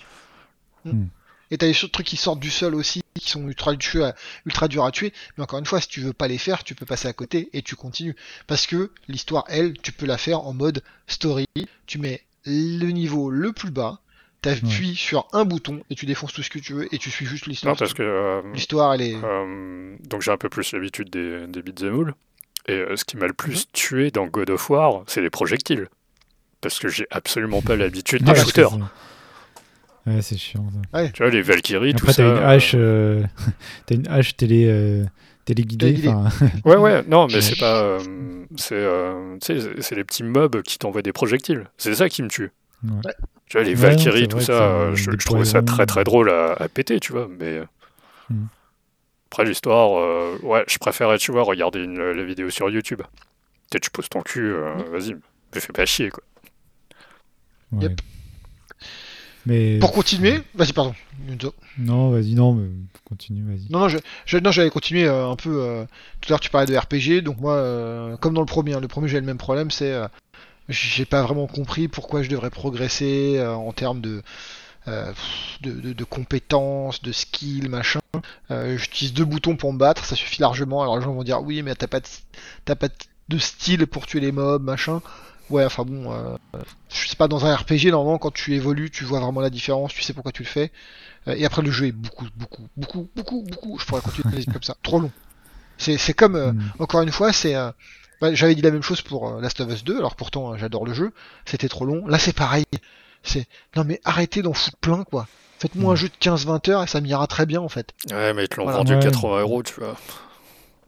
Hmm. Et t'as des trucs qui sortent du sol aussi, qui sont ultra, durs à- ultra durs à tuer. Mais encore une fois, si tu veux pas les faire, tu peux passer à côté et tu continues. Parce que l'histoire, elle, tu peux la faire en mode story. Tu mets le niveau le plus bas, t'appuies sur un bouton et tu défonces tout ce que tu veux et tu suis juste Non, l'histoire. parce que. euh, L'histoire, elle est. euh, donc j'ai un peu plus l'habitude des, des beat'em all. Et euh, ce qui m'a le plus Mhm. tué dans God of War, c'est les projectiles. Parce que j'ai absolument pas l'habitude des shooters. c'est- Ouais, c'est chiant ça. Tu vois, les Valkyries, tout Après ça. t'as une euh, hache, euh, t'as une hache télé, euh, téléguidée. Ouais, ouais, non, mais c'est pas. euh, c'est euh, c'est- les petits mobs qui t'envoient des projectiles. C'est ça qui me tue. Ouais. Tu vois, les Valkyries, tout ça, je, je trouvais ça très très drôle à, à péter, tu vois. Mais. Hmm. Après, l'histoire, euh, ouais, je préférais, tu vois, regarder une, la vidéo sur YouTube. Peut-être tu poses ton cul, euh, vas-y, me fais pas chier, quoi. Ouais. Yep. Mais Pour continuer, vas-y, pardon. Non, vas-y, non, mais continue, vas-y. Non, non, je, je- non, j'allais continuer euh, un peu. euh, tout à l'heure, tu parlais de RPG, donc moi, euh, comme dans le premier, hein, le premier, j'ai le même problème, c'est j'ai pas vraiment compris pourquoi je devrais progresser en termes de, de, de, de compétences, de skills, machin. J'utilise deux boutons pour me battre, ça suffit largement. Alors les gens vont dire oui, mais t'as pas de, t'as pas de style pour tuer les mobs, machin. Ouais, enfin bon, euh, je sais pas, dans un RPG, normalement, quand tu évolues, tu vois vraiment la différence, tu sais pourquoi tu le fais. Euh, et après, le jeu est beaucoup, beaucoup, beaucoup, beaucoup, beaucoup. Je pourrais continuer comme ça, trop long. C'est c'est comme, euh, Mm. encore une fois, c'est. euh, bah, J'avais dit la même chose pour euh, Last of Us 2, alors pourtant euh, j'adore le jeu, c'était trop long. Là c'est pareil. C'est non mais arrêtez d'en foutre plein quoi. Faites-moi un Mm. jeu de 15-20 heures et ça m'ira très bien en fait. Ouais, mais ils te l'ont Voilà. vendu Ouais. 80 euros, tu vois.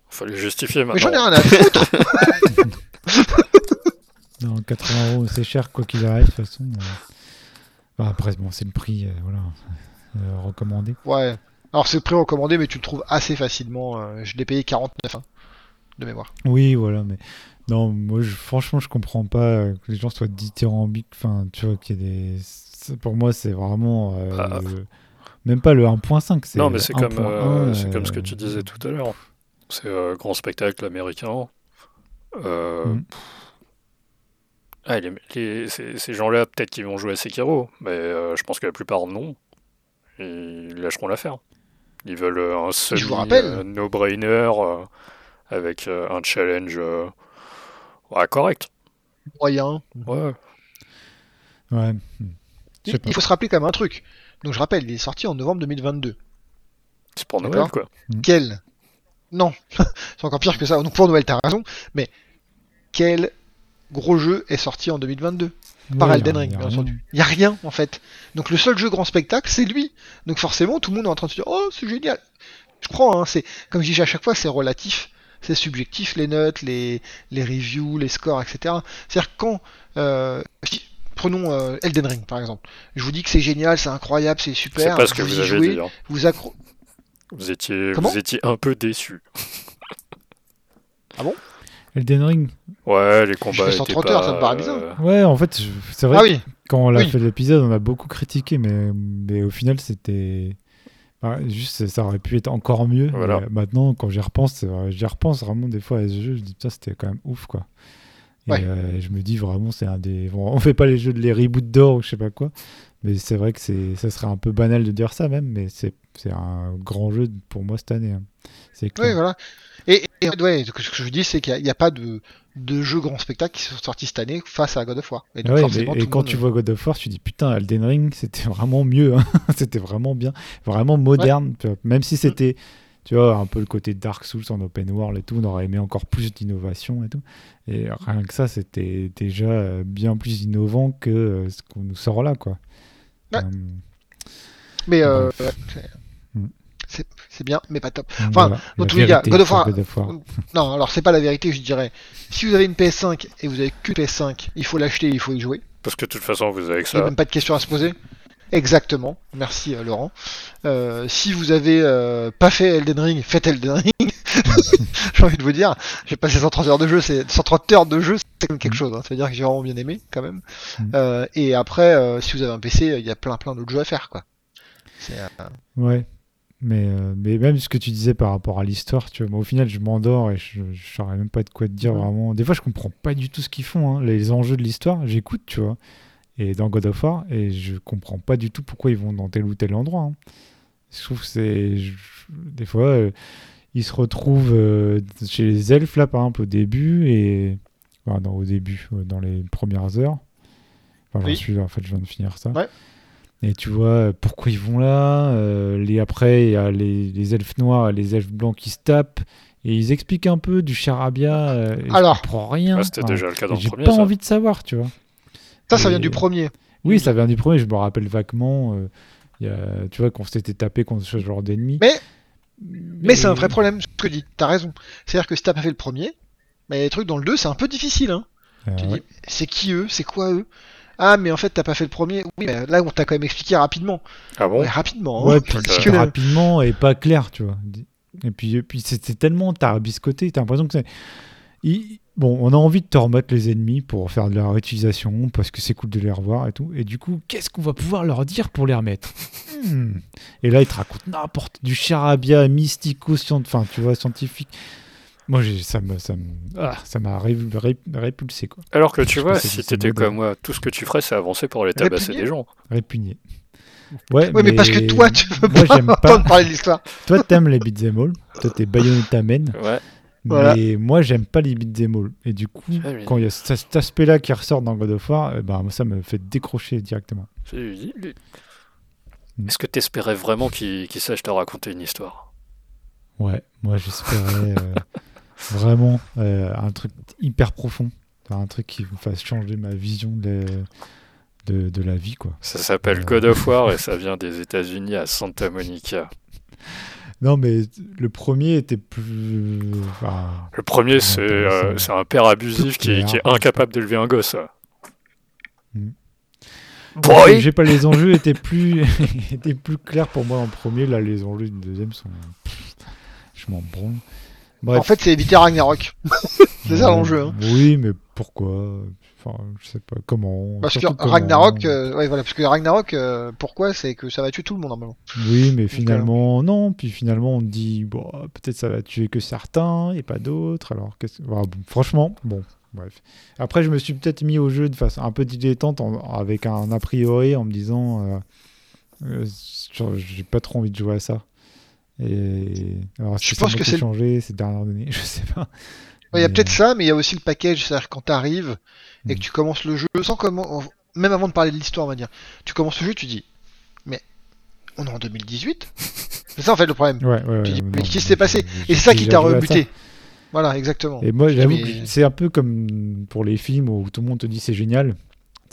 Fallait justifier Mais j'en ai maintenant. rien à foutre. Non, 80 euros, c'est cher quoi qu'il arrive de toute façon. euh. Enfin, après, bon, c'est le prix, euh, voilà, euh, recommandé. ouais. Alors c'est le prix recommandé mais tu le trouves assez facilement. euh, je l'ai payé 49 hein, de mémoire. Oui, voilà, mais non, moi, je, franchement, je comprends pas que les gens soient dithyrambiques. Enfin, tu vois, qu'il y ait des. Pour moi, c'est vraiment. euh, Ah. le- Même pas le 1.5, c'est Non, mais c'est comme, 1.1, euh, c'est euh, comme ce que tu disais tout à l'heure. C'est euh, grand spectacle américain. Euh, Mm. pff. Ah, les- les- ces, ces gens-là, peut-être qu'ils vont jouer à Sekiro, mais euh, je pense que la plupart non. Ils lâcheront l'affaire. Ils veulent euh, un je vous rappelle- semi euh, no-brainer euh, avec euh, un challenge euh, ouais, correct. Moyen. Ouais. Ouais. Il, il faut se rappeler quand même un truc. Donc je rappelle, il est sorti en novembre 2022. C'est pour Noël, quoi. Quel? Non, c'est encore pire que ça. Donc pour Noël, t'as raison. Mais quel gros jeu est sorti en 2022 Par Elden Ring, bien entendu. Il y a rien en fait. Donc le seul jeu grand spectacle, c'est lui. Donc forcément, tout le monde est en train de se dire "Oh, c'est génial." Je prends hein, c'est comme je dis à chaque fois, c'est relatif, c'est subjectif les notes, les les reviews, les scores, etc. C'est-à-dire quand euh, si- prenons euh, Elden Ring par exemple. Je vous dis que c'est génial, c'est incroyable, c'est C'est super. pas ce que vous y avez jouez, dit. hein. vous accro- Vous étiez, Comment vous étiez un peu déçu. Elden Ring Ouais, les combats. fais étaient 130 pas, heures, ça me paraît bizarre. euh, Ouais, en fait, c'est vrai Ah que quand on l'a oui. fait l'épisode, on a beaucoup critiqué, mais, mais au final, c'était. bah, juste, ça aurait pu être encore mieux. Voilà. Maintenant, quand j'y repense, j'y repense vraiment des fois à ce jeu, je dis, putain, c'était quand même ouf, quoi. Et Ouais. euh, je me dis vraiment, c'est un des. Bon, on fait pas les jeux de les reboots d'or ou je sais pas quoi, mais c'est vrai que c'est, ça serait un peu banal de dire ça même, mais c'est, c'est un grand jeu pour moi cette année. hein. C'est Oui, clair. voilà. Et, ouais, ce que je dis, c'est qu'il n'y a, pas de, de jeux grand spectacle qui sont sortis cette année face à God of War. Et donc, Ouais, forcément, mais- tout et le quand monde- tu vois God of War, tu dis putain, Elden Ring, c'était vraiment mieux. hein. c'était vraiment bien. Vraiment moderne. Même si c'était, tu vois, un peu le côté Dark Souls en open world et tout, on aurait aimé encore plus d'innovation et tout. Et rien que ça, c'était déjà euh, bien plus innovant que euh, ce qu'on nous sort là, quoi. Ouais. Euh, Mais euh, c'est- bien, mais pas top. Enfin, voilà, dans tous les cas, God of War- War. Non, alors c'est pas la vérité, je dirais. Si vous avez une PS5 et vous avez que PS5, il faut l'acheter, il faut y jouer. Parce que de toute façon, vous avez que Il n'y a ça. même pas de question à se poser. Exactement. Merci euh, Laurent. Euh, si vous avez euh, pas fait Elden Ring, faites Elden Ring. j'ai envie de vous dire, j'ai passé 130 heures de jeu, c'est 130 heures de jeu, c'est quand même quelque chose. Hein. Ça veut dire que j'ai vraiment bien aimé quand même. Mm. Euh, et après, euh, si vous avez un PC, il y a plein plein d'autres jeux à faire quoi. C'est, euh, Ouais. Mais, euh, mais même ce que tu disais par rapport à l'histoire, tu vois, moi, au final, je m'endors et je ne saurais même pas de quoi te dire vraiment. Des fois, je comprends pas du tout ce qu'ils font, hein, les enjeux de l'histoire. J'écoute, tu vois, et dans God of War, et je comprends pas du tout pourquoi ils vont dans tel ou tel endroit. hein. Je trouve que c'est. Des fois, euh, ils se retrouvent euh, chez les elfes, là, par exemple, au début, et. Enfin, non, au début, dans les premières heures. Enfin, Oui. suis là, en fait, je viens de finir ça. Ouais. Et tu vois euh, pourquoi ils vont là. euh, les, après, il y a les, les elfes noirs et les elfes blancs qui se tapent. Et ils expliquent un peu du charabia. euh, et Alors. je comprends rien. Ouais, C'était Enfin, déjà le cas dans le J'ai premier. pas ça. envie de savoir, tu vois. Ça, ça Et- vient du premier. Oui, ça vient du premier. Je me rappelle vaguement. euh, il y a, tu vois, qu'on s'était tapé contre ce genre d'ennemi. Mais- Mais c'est un vrai problème, ce que tu dis. T'as raison. C'est-à-dire que si t'as pas fait le premier, mais les trucs dans le 2, c'est un peu difficile. Hein. Euh, Tu ouais. dis, c'est qui eux? C'est quoi eux? Ah, mais en fait, t'as pas fait le premier. Oui, mais là, on t'a quand même expliqué rapidement. Ah bon? Ouais, rapidement. hein. Ouais, puis Parce que le- rapidement et pas clair, tu vois. Et puis, et puis c'était tellement tarabiscoté, t'as l'impression que c'est. il- Bon, on a envie de te remettre les ennemis pour faire de la réutilisation, parce que c'est cool de les revoir et tout. Et du coup, qu'est-ce qu'on va pouvoir leur dire pour les remettre? Hmm. Et là, ils te racontent n'importe du charabia mystico, scient- enfin, tu vois, scientifique. Moi, j'ai- ça me, ça me, ah, ça m'a ré- ré- répulsé quoi, Alors que tu Je vois, si t'étais comme moi, tout ce que tu ferais, c'est avancer pour aller tabasser des gens. répugné. Ouais, Ouais, mais parce que toi, tu veux moi, pas entendre parler de l'histoire. Toi, t'aimes les beat'em all. Toi, t'es Bayonetta Man. Ouais. Voilà. Mais moi, j'aime pas les beat'em all. Et du coup, Ah quand il y a cet aspect-là qui ressort dans God of War, eh ben, moi, ça me fait décrocher directement. Mm. Est-ce que t'espérais vraiment qu'il qu'il sache te raconter une histoire? Ouais, moi, j'espérais euh, vraiment euh, un truc hyper profond. Enfin, un truc qui me fasse changer ma vision de, de, de la vie, quoi. Ça s'appelle. God of War et ça vient des États-Unis à Santa Monica. Non, mais le premier était plus. enfin, Le premier, c'est euh, c'est- un père abusif qui, clair. qui est incapable d'élever un gosse. Mm. Boy J'ai pas les enjeux étaient plus étaient plus clairs pour moi en premier. Là, les enjeux du deuxième sont. Je m'en branle. Bref. En fait, c'est éviter Ragnarok. c'est ça Ouais, l'enjeu. Hein. Oui, mais pourquoi? Enfin, je sais pas comment. Parce que comment- Ragnarok, euh, ouais, voilà, parce que Ragnarok, euh, pourquoi? C'est que ça va tuer tout le monde normalement. Oui, mais finalement, non. Puis finalement, on dit, bon, peut-être ça va tuer que certains et pas d'autres. Alors, qu'est-ce- voilà, bon, franchement, bon, bref. Après, je me suis peut-être mis au jeu de façon un peu dilettante, en- avec un a priori, en me disant, euh, j'ai pas trop envie de jouer à ça. Et alors, Je pense que c'est- changé ces dernières années? Je sais pas. Ouais, Il y a Mais, peut-être ça, mais il y a aussi le package, c'est-à-dire quand t'arrives et Mm. que tu commences le jeu sans comment, même avant de parler de l'histoire, on va dire, tu commences le jeu, tu dis, mais on est en 2018 C'est ça en fait le problème. Ouais, ouais, Tu dis, mais qu'est-ce qui s'est passé? Et c'est ça qui t'a rebuté. Voilà, exactement. Et moi, j'avoue Mais- que c'est un peu comme pour les films où tout le monde te dit c'est génial.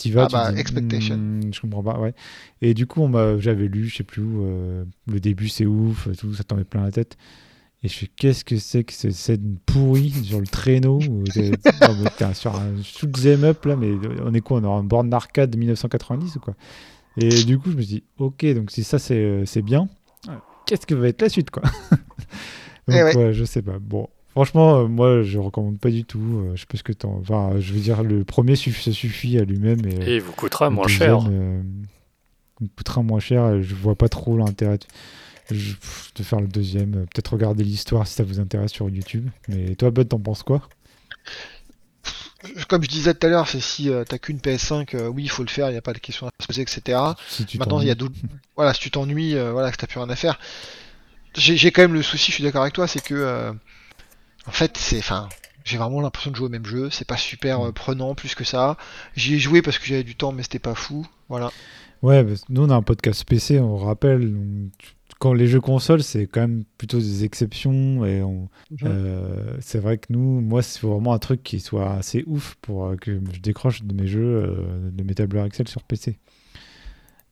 Vas, Ah tu bah, dis, expectation. Hmm, je comprends pas, ouais. Et du coup, j'avais lu, je sais plus où, euh, le début c'est ouf, tout, ça t'en met plein la tête. Et je fais, qu'est-ce que c'est que cette scène pourrie sur le traîneau où t'es sur un shoot'em up là, mais on est quoi On est en borne d'arcade de 1990 ou quoi? Et du coup, je me suis dit, ok, donc si ça c'est euh, c'est bien, qu'est-ce que va être la suite quoi? Donc, Eh ouais. ouais, je sais pas. Bon, franchement, euh, moi je recommande pas du tout. euh, je sais pas ce que t'en. Enfin, je veux dire, le premier suff- ça suffit à lui-même. Et, Et il vous coûtera le moins cher. euh, il me coûtera moins cher. et Je vois pas trop l'intérêt de, faire le deuxième. Euh, Peut-être regarder l'histoire si ça vous intéresse sur YouTube. Mais toi, Bud, t'en penses quoi? Comme je disais tout à l'heure, c'est si euh, t'as qu'une PS5, euh, oui, il faut le faire, il n'y a pas de question à se poser, etc. si tu Maintenant, il y a d'autres. Voilà, si tu t'ennuies, euh, voilà, que t'as plus rien à faire. J'ai j'ai quand même le souci, je suis d'accord avec toi, c'est que. En fait, c'est. Enfin. J'ai vraiment l'impression de jouer au même jeu, c'est pas super euh, prenant plus que ça. J'y ai joué parce que j'avais du temps, mais c'était pas fou. Voilà. Ouais, nous on a un podcast PC, on rappelle. quand les jeux consoles, c'est quand même plutôt des exceptions. Et on, euh, c'est vrai que nous, moi, c'est vraiment un truc qui soit assez ouf pour euh, que je décroche de mes jeux, de mes tableurs Excel sur PC.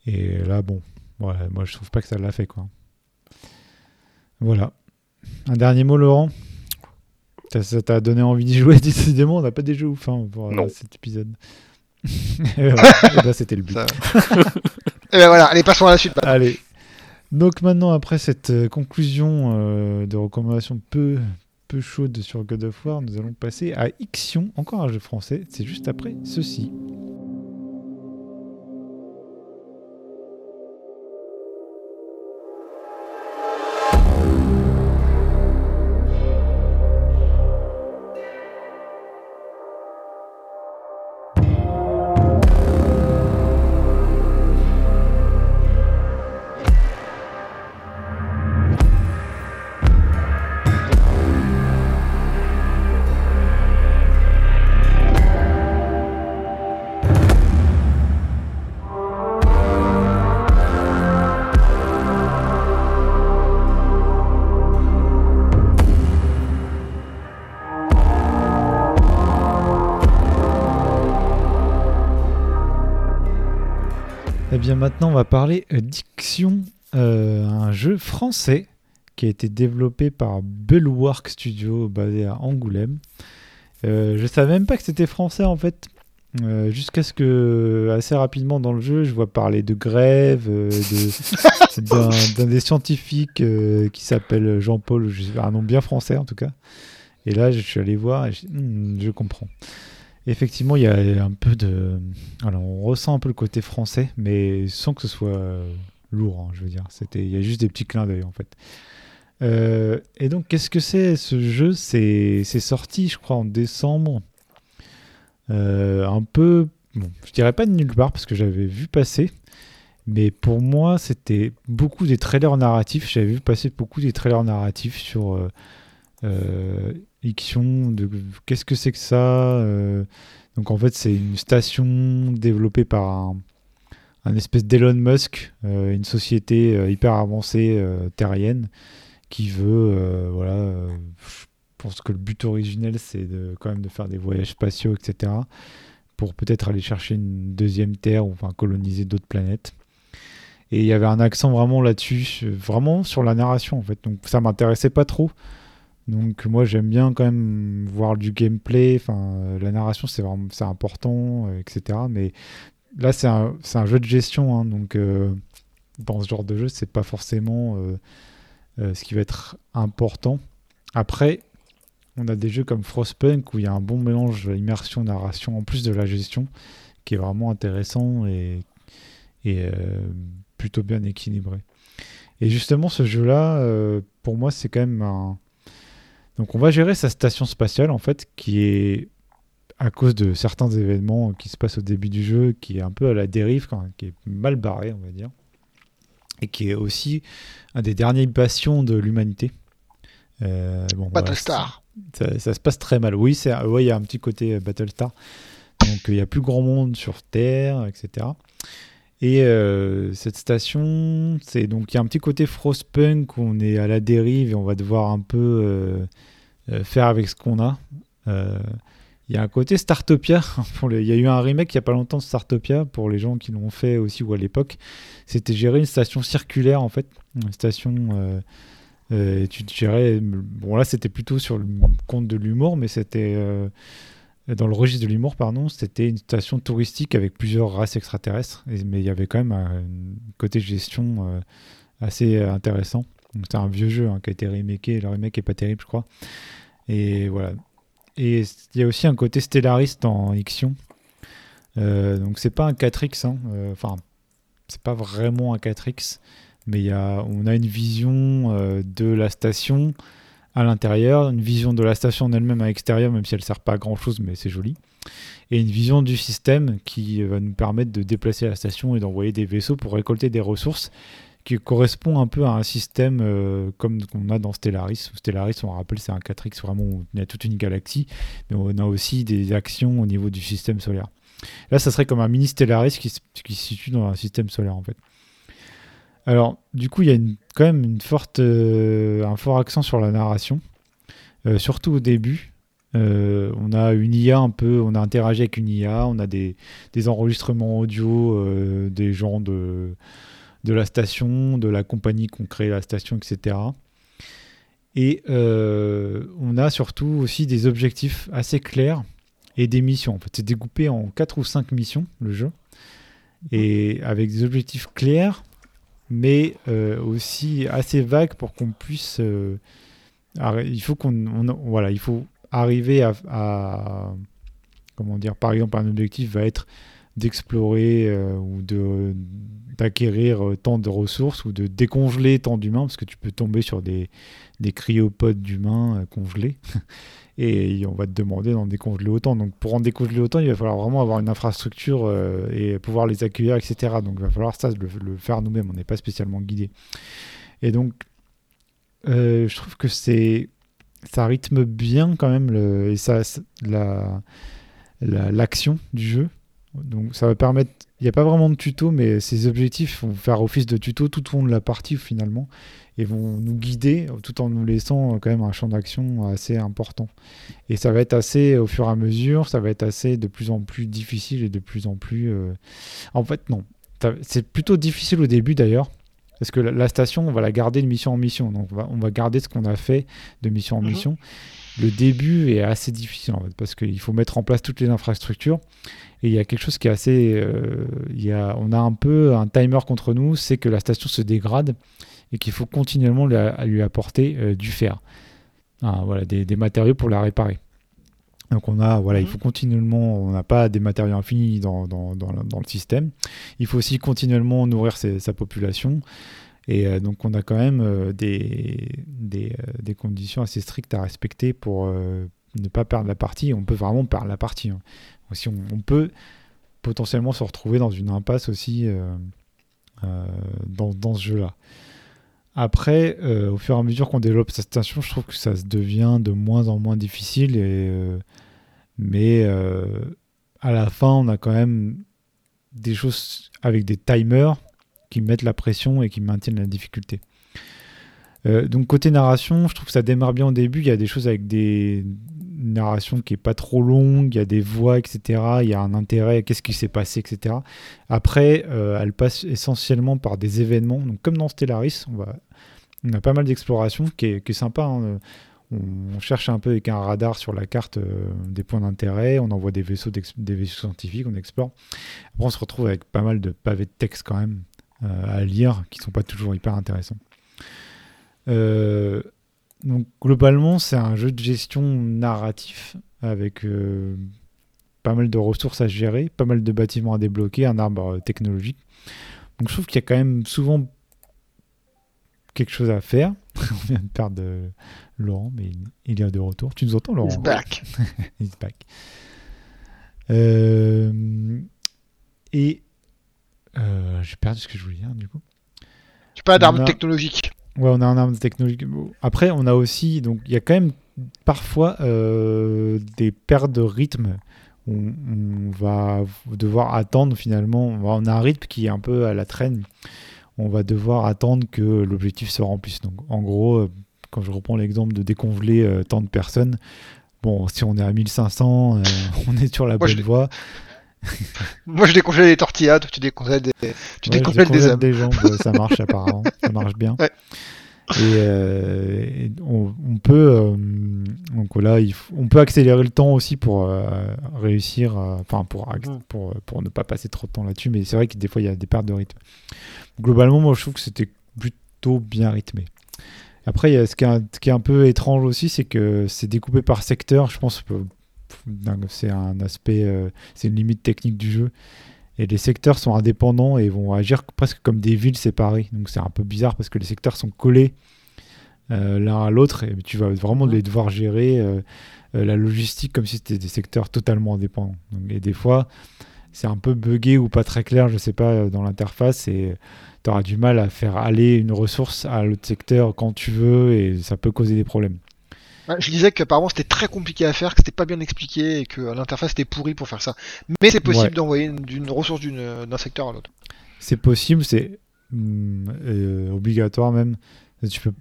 Et là, bon, ouais, moi je trouve pas que ça l'a fait quoi. Voilà. Un dernier mot, Laurent? Ça- Ça t'a donné envie d'y jouer Décidément, on n'a pas des jeux ouf hein, pour euh, Non. cet épisode. Et voilà. Et ben, c'était le but. Et ben voilà, allez, passons à la suite. Allez. Donc maintenant, après cette euh, conclusion euh, de recommandations peu, peu chaude sur God of War, nous allons passer à Ixion, encore un jeu français. C'est juste après ceci. Bien maintenant, on va parler euh, d'Ixion, euh, un jeu français qui a été développé par Bulwark Studio basé à Angoulême. Euh, je savais même pas que c'était français en fait. Euh, Jusqu'à ce que, assez rapidement dans le jeu, je vois parler de grève, euh, d'un des scientifiques qui s'appelle Jean-Paul, un nom bien français en tout cas. Et là, je suis allé voir et je, Hmm, je comprends. Effectivement, il y a un peu de. Alors, on ressent un peu le côté français, mais sans que ce soit euh, lourd, hein, je veux dire. C'était, il y a juste des petits clins d'œil en fait. Euh, et donc, qu'est-ce que c'est ce jeu? C'est sorti, je crois, en décembre. Euh, un peu, bon, je dirais pas de nulle part parce que j'avais vu passer. Mais pour moi, c'était beaucoup des trailers narratifs. J'avais vu passer beaucoup des trailers narratifs sur Ixion. Qu'est-ce que c'est que ça Donc en fait, c'est une station développée par un, espèce d'Elon Musk, une société hyper avancée terrienne qui veut, euh, voilà, euh, je pense que le but originel c'est quand même de faire des voyages spatiaux, etc. Pour peut-être aller chercher une deuxième Terre ou enfin coloniser d'autres planètes. Et il y avait un accent vraiment là-dessus, vraiment sur la narration en fait. Donc ça m'intéressait pas trop. Donc moi j'aime bien quand même voir du gameplay. Enfin la narration c'est vraiment c'est important, euh, etc. Mais là c'est un, un, jeu de gestion, hein, donc dans ce genre de jeu c'est pas forcément euh, ce qui va être important. Après, on a des jeux comme Frostpunk où il y a un bon mélange immersion-narration en plus de la gestion qui est vraiment intéressant et, et euh, plutôt bien équilibré. Et justement, ce jeu-là, euh, pour moi, c'est quand même un. Donc, on va gérer sa station spatiale en fait, qui est à cause de certains événements qui se passent au début du jeu, qui est un peu à la dérive, qui est mal barré, on va dire et qui est aussi un des derniers passions de l'humanité. Euh, bon, Battlestar. ça, ça, se passe très mal. Oui, il ouais, y a un petit côté euh, Battlestar. Donc il y a plus grand monde sur Terre, etc. Et euh, cette station, c'est donc il y a un petit côté Frostpunk où on est à la dérive et on va devoir un peu faire avec ce qu'on a. Il y a un côté Startopia. Il y a eu un remake il n'y a pas longtemps de Startopia pour les gens qui l'ont fait aussi ou à l'époque. C'était gérer une station circulaire en fait. Une station. Euh, euh, tu gérais. Bon, là c'était plutôt sur le compte de l'humour, mais c'était. Euh, dans le registre de l'humour, pardon, c'était une station touristique avec plusieurs races extraterrestres. mais il y avait quand même un, côté gestion assez intéressant. C'est un vieux jeu hein, qui a été remaké. Le remake est pas terrible, je crois. Et voilà. Et il y a aussi un côté stellariste en Ixion. Euh, donc c'est pas un 4X, hein. euh, enfin c'est pas vraiment un 4X, mais y a, on a une vision euh, de la station à l'intérieur, une vision de la station en elle-même à l'extérieur, même si elle sert pas à grand chose, mais c'est joli, et une vision du système qui va nous permettre de déplacer la station et d'envoyer des vaisseaux pour récolter des ressources qui correspond un peu à un système euh, comme qu'on a dans Stellaris. Stellaris, on rappelle, c'est un 4X vraiment où il y a toute une galaxie, mais on a aussi des actions au niveau du système solaire. Là, ça serait comme un mini Stellaris qui, qui se situe dans un système solaire en fait. Alors, du coup, il y a une, quand même une forte, euh, un fort accent sur la narration, euh, surtout au début. on a une IA un peu, on a interagi avec une IA, on a des, des enregistrements audio des gens de, de la station, de la compagnie qu'on crée la station, etc. Et euh, on a surtout aussi des objectifs assez clairs et des missions. En fait, c'est découpé en 4 ou 5 missions, le jeu. Et avec des objectifs clairs, mais euh, aussi assez vagues pour qu'on puisse. Euh, il faut qu'on. voilà, il faut arriver à, Comment dire Par exemple, un objectif va être d'explorer ou de d'acquérir euh, tant de ressources ou de décongeler tant d'humains, parce que tu peux tomber sur des, des cryopodes d'humains euh, congelés. et on va te demander d'en décongeler autant. Donc pour en décongeler autant, il va falloir vraiment avoir une infrastructure euh, et pouvoir les accueillir, etc. Donc il va falloir ça le, faire nous-mêmes. On n'est pas spécialement guidé. Et donc je trouve que c'est ça rythme bien quand même le, et ça la l'action du jeu. Donc ça va permettre il n'y a pas vraiment de tuto, mais ces objectifs vont faire office de tuto tout au long de la partie finalement et vont nous guider tout en nous laissant euh, quand même un champ d'action assez important. Et ça va être assez au fur et à mesure, ça va être assez de plus en plus difficile et de plus en plus. Euh, en fait, non. C'est plutôt difficile au début d'ailleurs. Parce que la, station, on va la garder de mission en mission. Donc on va, on va garder ce qu'on a fait de mission en mhm. mission. Le début est assez difficile en fait, parce qu'il faut mettre en place toutes les infrastructures. Et il y a quelque chose qui est assez. Euh, il y a, on a un peu un timer contre nous, c'est que la station se dégrade et qu'il faut continuellement lui, apporter euh, du fer. Ah, voilà, des, matériaux pour la réparer. Donc on a, voilà, il mhm. faut continuellement, on n'a pas des matériaux infinis dans, dans, dans, le système. Il faut aussi continuellement nourrir sa population. Et euh, donc on a quand même euh, des, des, euh, des, conditions assez strictes à respecter pour ne pas perdre la partie. On peut vraiment perdre la partie. Hein. Aussi, on, on, peut potentiellement se retrouver dans une impasse aussi dans, dans, ce jeu-là. Après, au fur et à mesure qu'on développe cette station, je trouve que ça se devient de moins en moins difficile. Et, mais à la fin, on a quand même des choses avec des timers qui mettent la pression et qui maintiennent la difficulté. Euh, donc côté narration, je trouve que ça démarre bien au début. Il y a des choses avec des narrations qui est pas trop longue, il y a des voix, etc. Il y a un intérêt, qu'est-ce qui s'est passé, etc. Après, euh, elle passe essentiellement par des événements. Donc comme dans Stellaris, on, a pas mal d'exploration qui est, qui sympa. Hein. On, cherche un peu avec un radar sur la carte euh, des points d'intérêt, on envoie des vaisseaux, des vaisseaux scientifiques, on explore. Après, on se retrouve avec pas mal de pavés de texte quand même euh, à lire qui sont pas toujours hyper intéressants. Donc globalement, c'est un jeu de gestion narratif avec pas mal de ressources à gérer, pas mal de bâtiments à débloquer, un arbre technologique. Donc je trouve qu'il y a quand même souvent quelque chose à faire. On vient de perdre Laurent, mais il est de retour. Tu nous entends, Laurent? He's back. He's back. Euh, et euh, j'ai perdu ce que je voulais dire, du coup. Tu parles d'armes technologiques. Ouais, on a un arme technologique. Après, on a aussi, donc, il y a quand même parfois euh, des pertes de rythme. On, on, va devoir attendre finalement. On a un rythme qui est un peu à la traîne on va devoir attendre que l'objectif se remplisse. Donc, en gros, euh, quand je reprends l'exemple de décongeler euh, tant de personnes, bon, si on est à 1500, euh, on est sur la bonne voie. Moi, je décongèle les tortillas, toi, tu décongèles des, tu décongèles des jambes, ça marche apparemment, ça marche bien. Et, on, peut donc là on peut accélérer le temps aussi pour réussir enfin pour, mm. pour, pour ne pas passer trop de temps là-dessus mais c'est vrai que des fois il y a des pertes de rythme globalement, moi, je trouve que c'était plutôt bien rythmé. Après, y a ce, qui est, qui est un peu étrange aussi, c'est que c'est découpé par secteur. Je pense c'est un aspect, euh, c'est une limite technique du jeu. Et les secteurs sont indépendants et vont agir presque comme des villes séparées. Donc c'est un peu bizarre parce que les secteurs sont collés euh, l'un à l'autre et tu vas vraiment les devoir gérer euh, la logistique comme si c'était des secteurs totalement indépendants. et des fois, c'est un peu buggé ou pas très clair, je sais pas, dans l'interface et tu auras du mal à faire aller une ressource à l'autre secteur quand tu veux et ça peut causer des problèmes. Je disais qu'apparemment c'était très compliqué à faire, que c'était pas bien expliqué et que l'interface était pourrie pour faire ça. Mais c'est possible d'envoyer une, ressource d'un secteur à l'autre. C'est possible, c'est mm, euh, obligatoire même. Tu peux,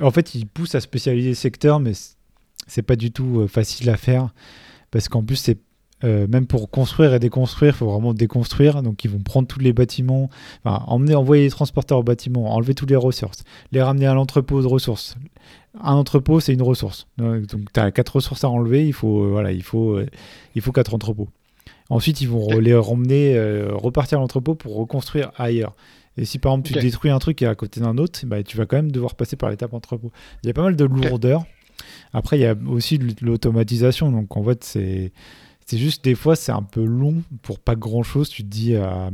en fait, il pousse à spécialiser le secteur, mais c'est pas du tout euh, facile à faire parce qu'en plus c'est euh, même pour construire et déconstruire, il faut vraiment déconstruire. Donc, ils vont prendre tous les bâtiments, enfin, emmener, envoyer les transporteurs au bâtiment, enlever toutes les ressources, les ramener à l'entrepôt de ressources. Un entrepôt, c'est une ressource. Donc, tu as quatre ressources à enlever, il faut, euh, voilà, il faut, euh, il faut quatre entrepôts. Ensuite, ils vont les ramener, repartir à l'entrepôt pour reconstruire ailleurs. Et si par exemple tu détruis un truc qui est à côté d'un autre, bah, tu vas quand même devoir passer par l'étape entrepôt. Il y a pas mal de lourdeur. Après, il y a aussi l'automatisation. Donc en fait, c'est juste des fois c'est un peu long pour pas grand chose, tu te dis, à,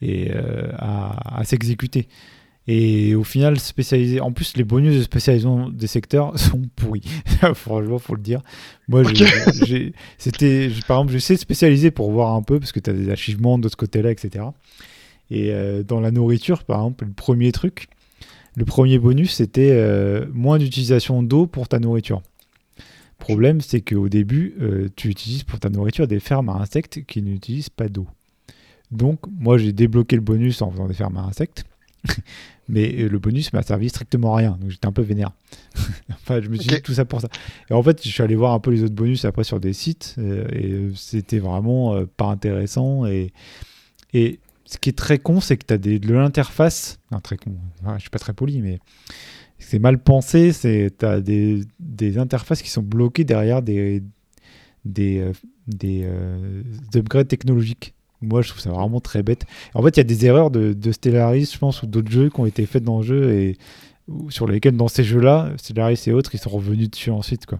et, euh, à, s'exécuter. Et au final, spécialiser. En plus, les bonus de spécialisation des secteurs sont pourris. Franchement, faut le dire. Moi, j'ai, c'était, par exemple, j'essaie de spécialiser pour voir un peu, parce que tu as des achievements de ce côté-là, etc. Et euh, dans la nourriture, par exemple, le premier truc, le premier bonus, c'était euh, moins d'utilisation d'eau pour ta nourriture problème, c'est qu'au début, euh, tu utilises pour ta nourriture des fermes à insectes qui n'utilisent pas d'eau. Donc, moi, j'ai débloqué le bonus en faisant des fermes à insectes. mais euh, le bonus m'a servi strictement à rien. Donc, j'étais un peu vénère. enfin, je me suis dit tout ça pour ça. Et en fait, je suis allé voir un peu les autres bonus après sur des sites. Euh, et c'était vraiment pas intéressant. Et, et ce qui est très con, c'est que tu as des, de l'interface. très con, je suis pas très poli, mais c'est mal pensé, c'est as des, des, interfaces qui sont bloquées derrière des des, euh, des, euh, upgrades technologiques. Moi, je trouve ça vraiment très bête. En fait, il y a des erreurs de, de Stellaris, je pense, ou d'autres jeux qui ont été faites dans le jeu et sur lesquels, dans ces jeux-là, Stellaris et autres, ils sont revenus dessus ensuite. Quoi.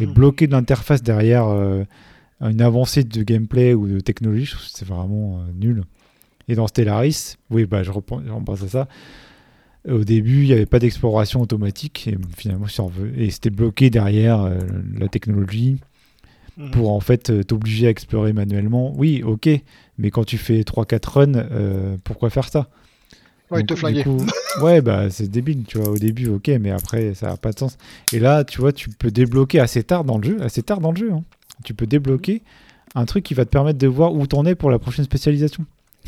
Et mhm. bloquer de l'interface derrière euh, une avancée de gameplay ou de technologie, c'est vraiment nul. Et dans Stellaris, oui, bah, je je repense à ça. Au début, il n'y avait pas d'exploration automatique et finalement, je et c'était bloqué derrière euh, la technologie Mhm. pour en fait euh, t'obliger à explorer manuellement. Oui, ok, mais quand tu fais 3-4 runs, euh, pourquoi faire ça? Ouais, Donc, te flinguer. coup, ouais, bah c'est débile, tu vois, au début, ok, mais après, ça n'a pas de sens. Et là, tu vois, tu peux débloquer assez tard dans le jeu, assez tard dans le jeu, hein. tu peux débloquer un truc qui va te permettre de voir où t'en es pour la prochaine spécialisation.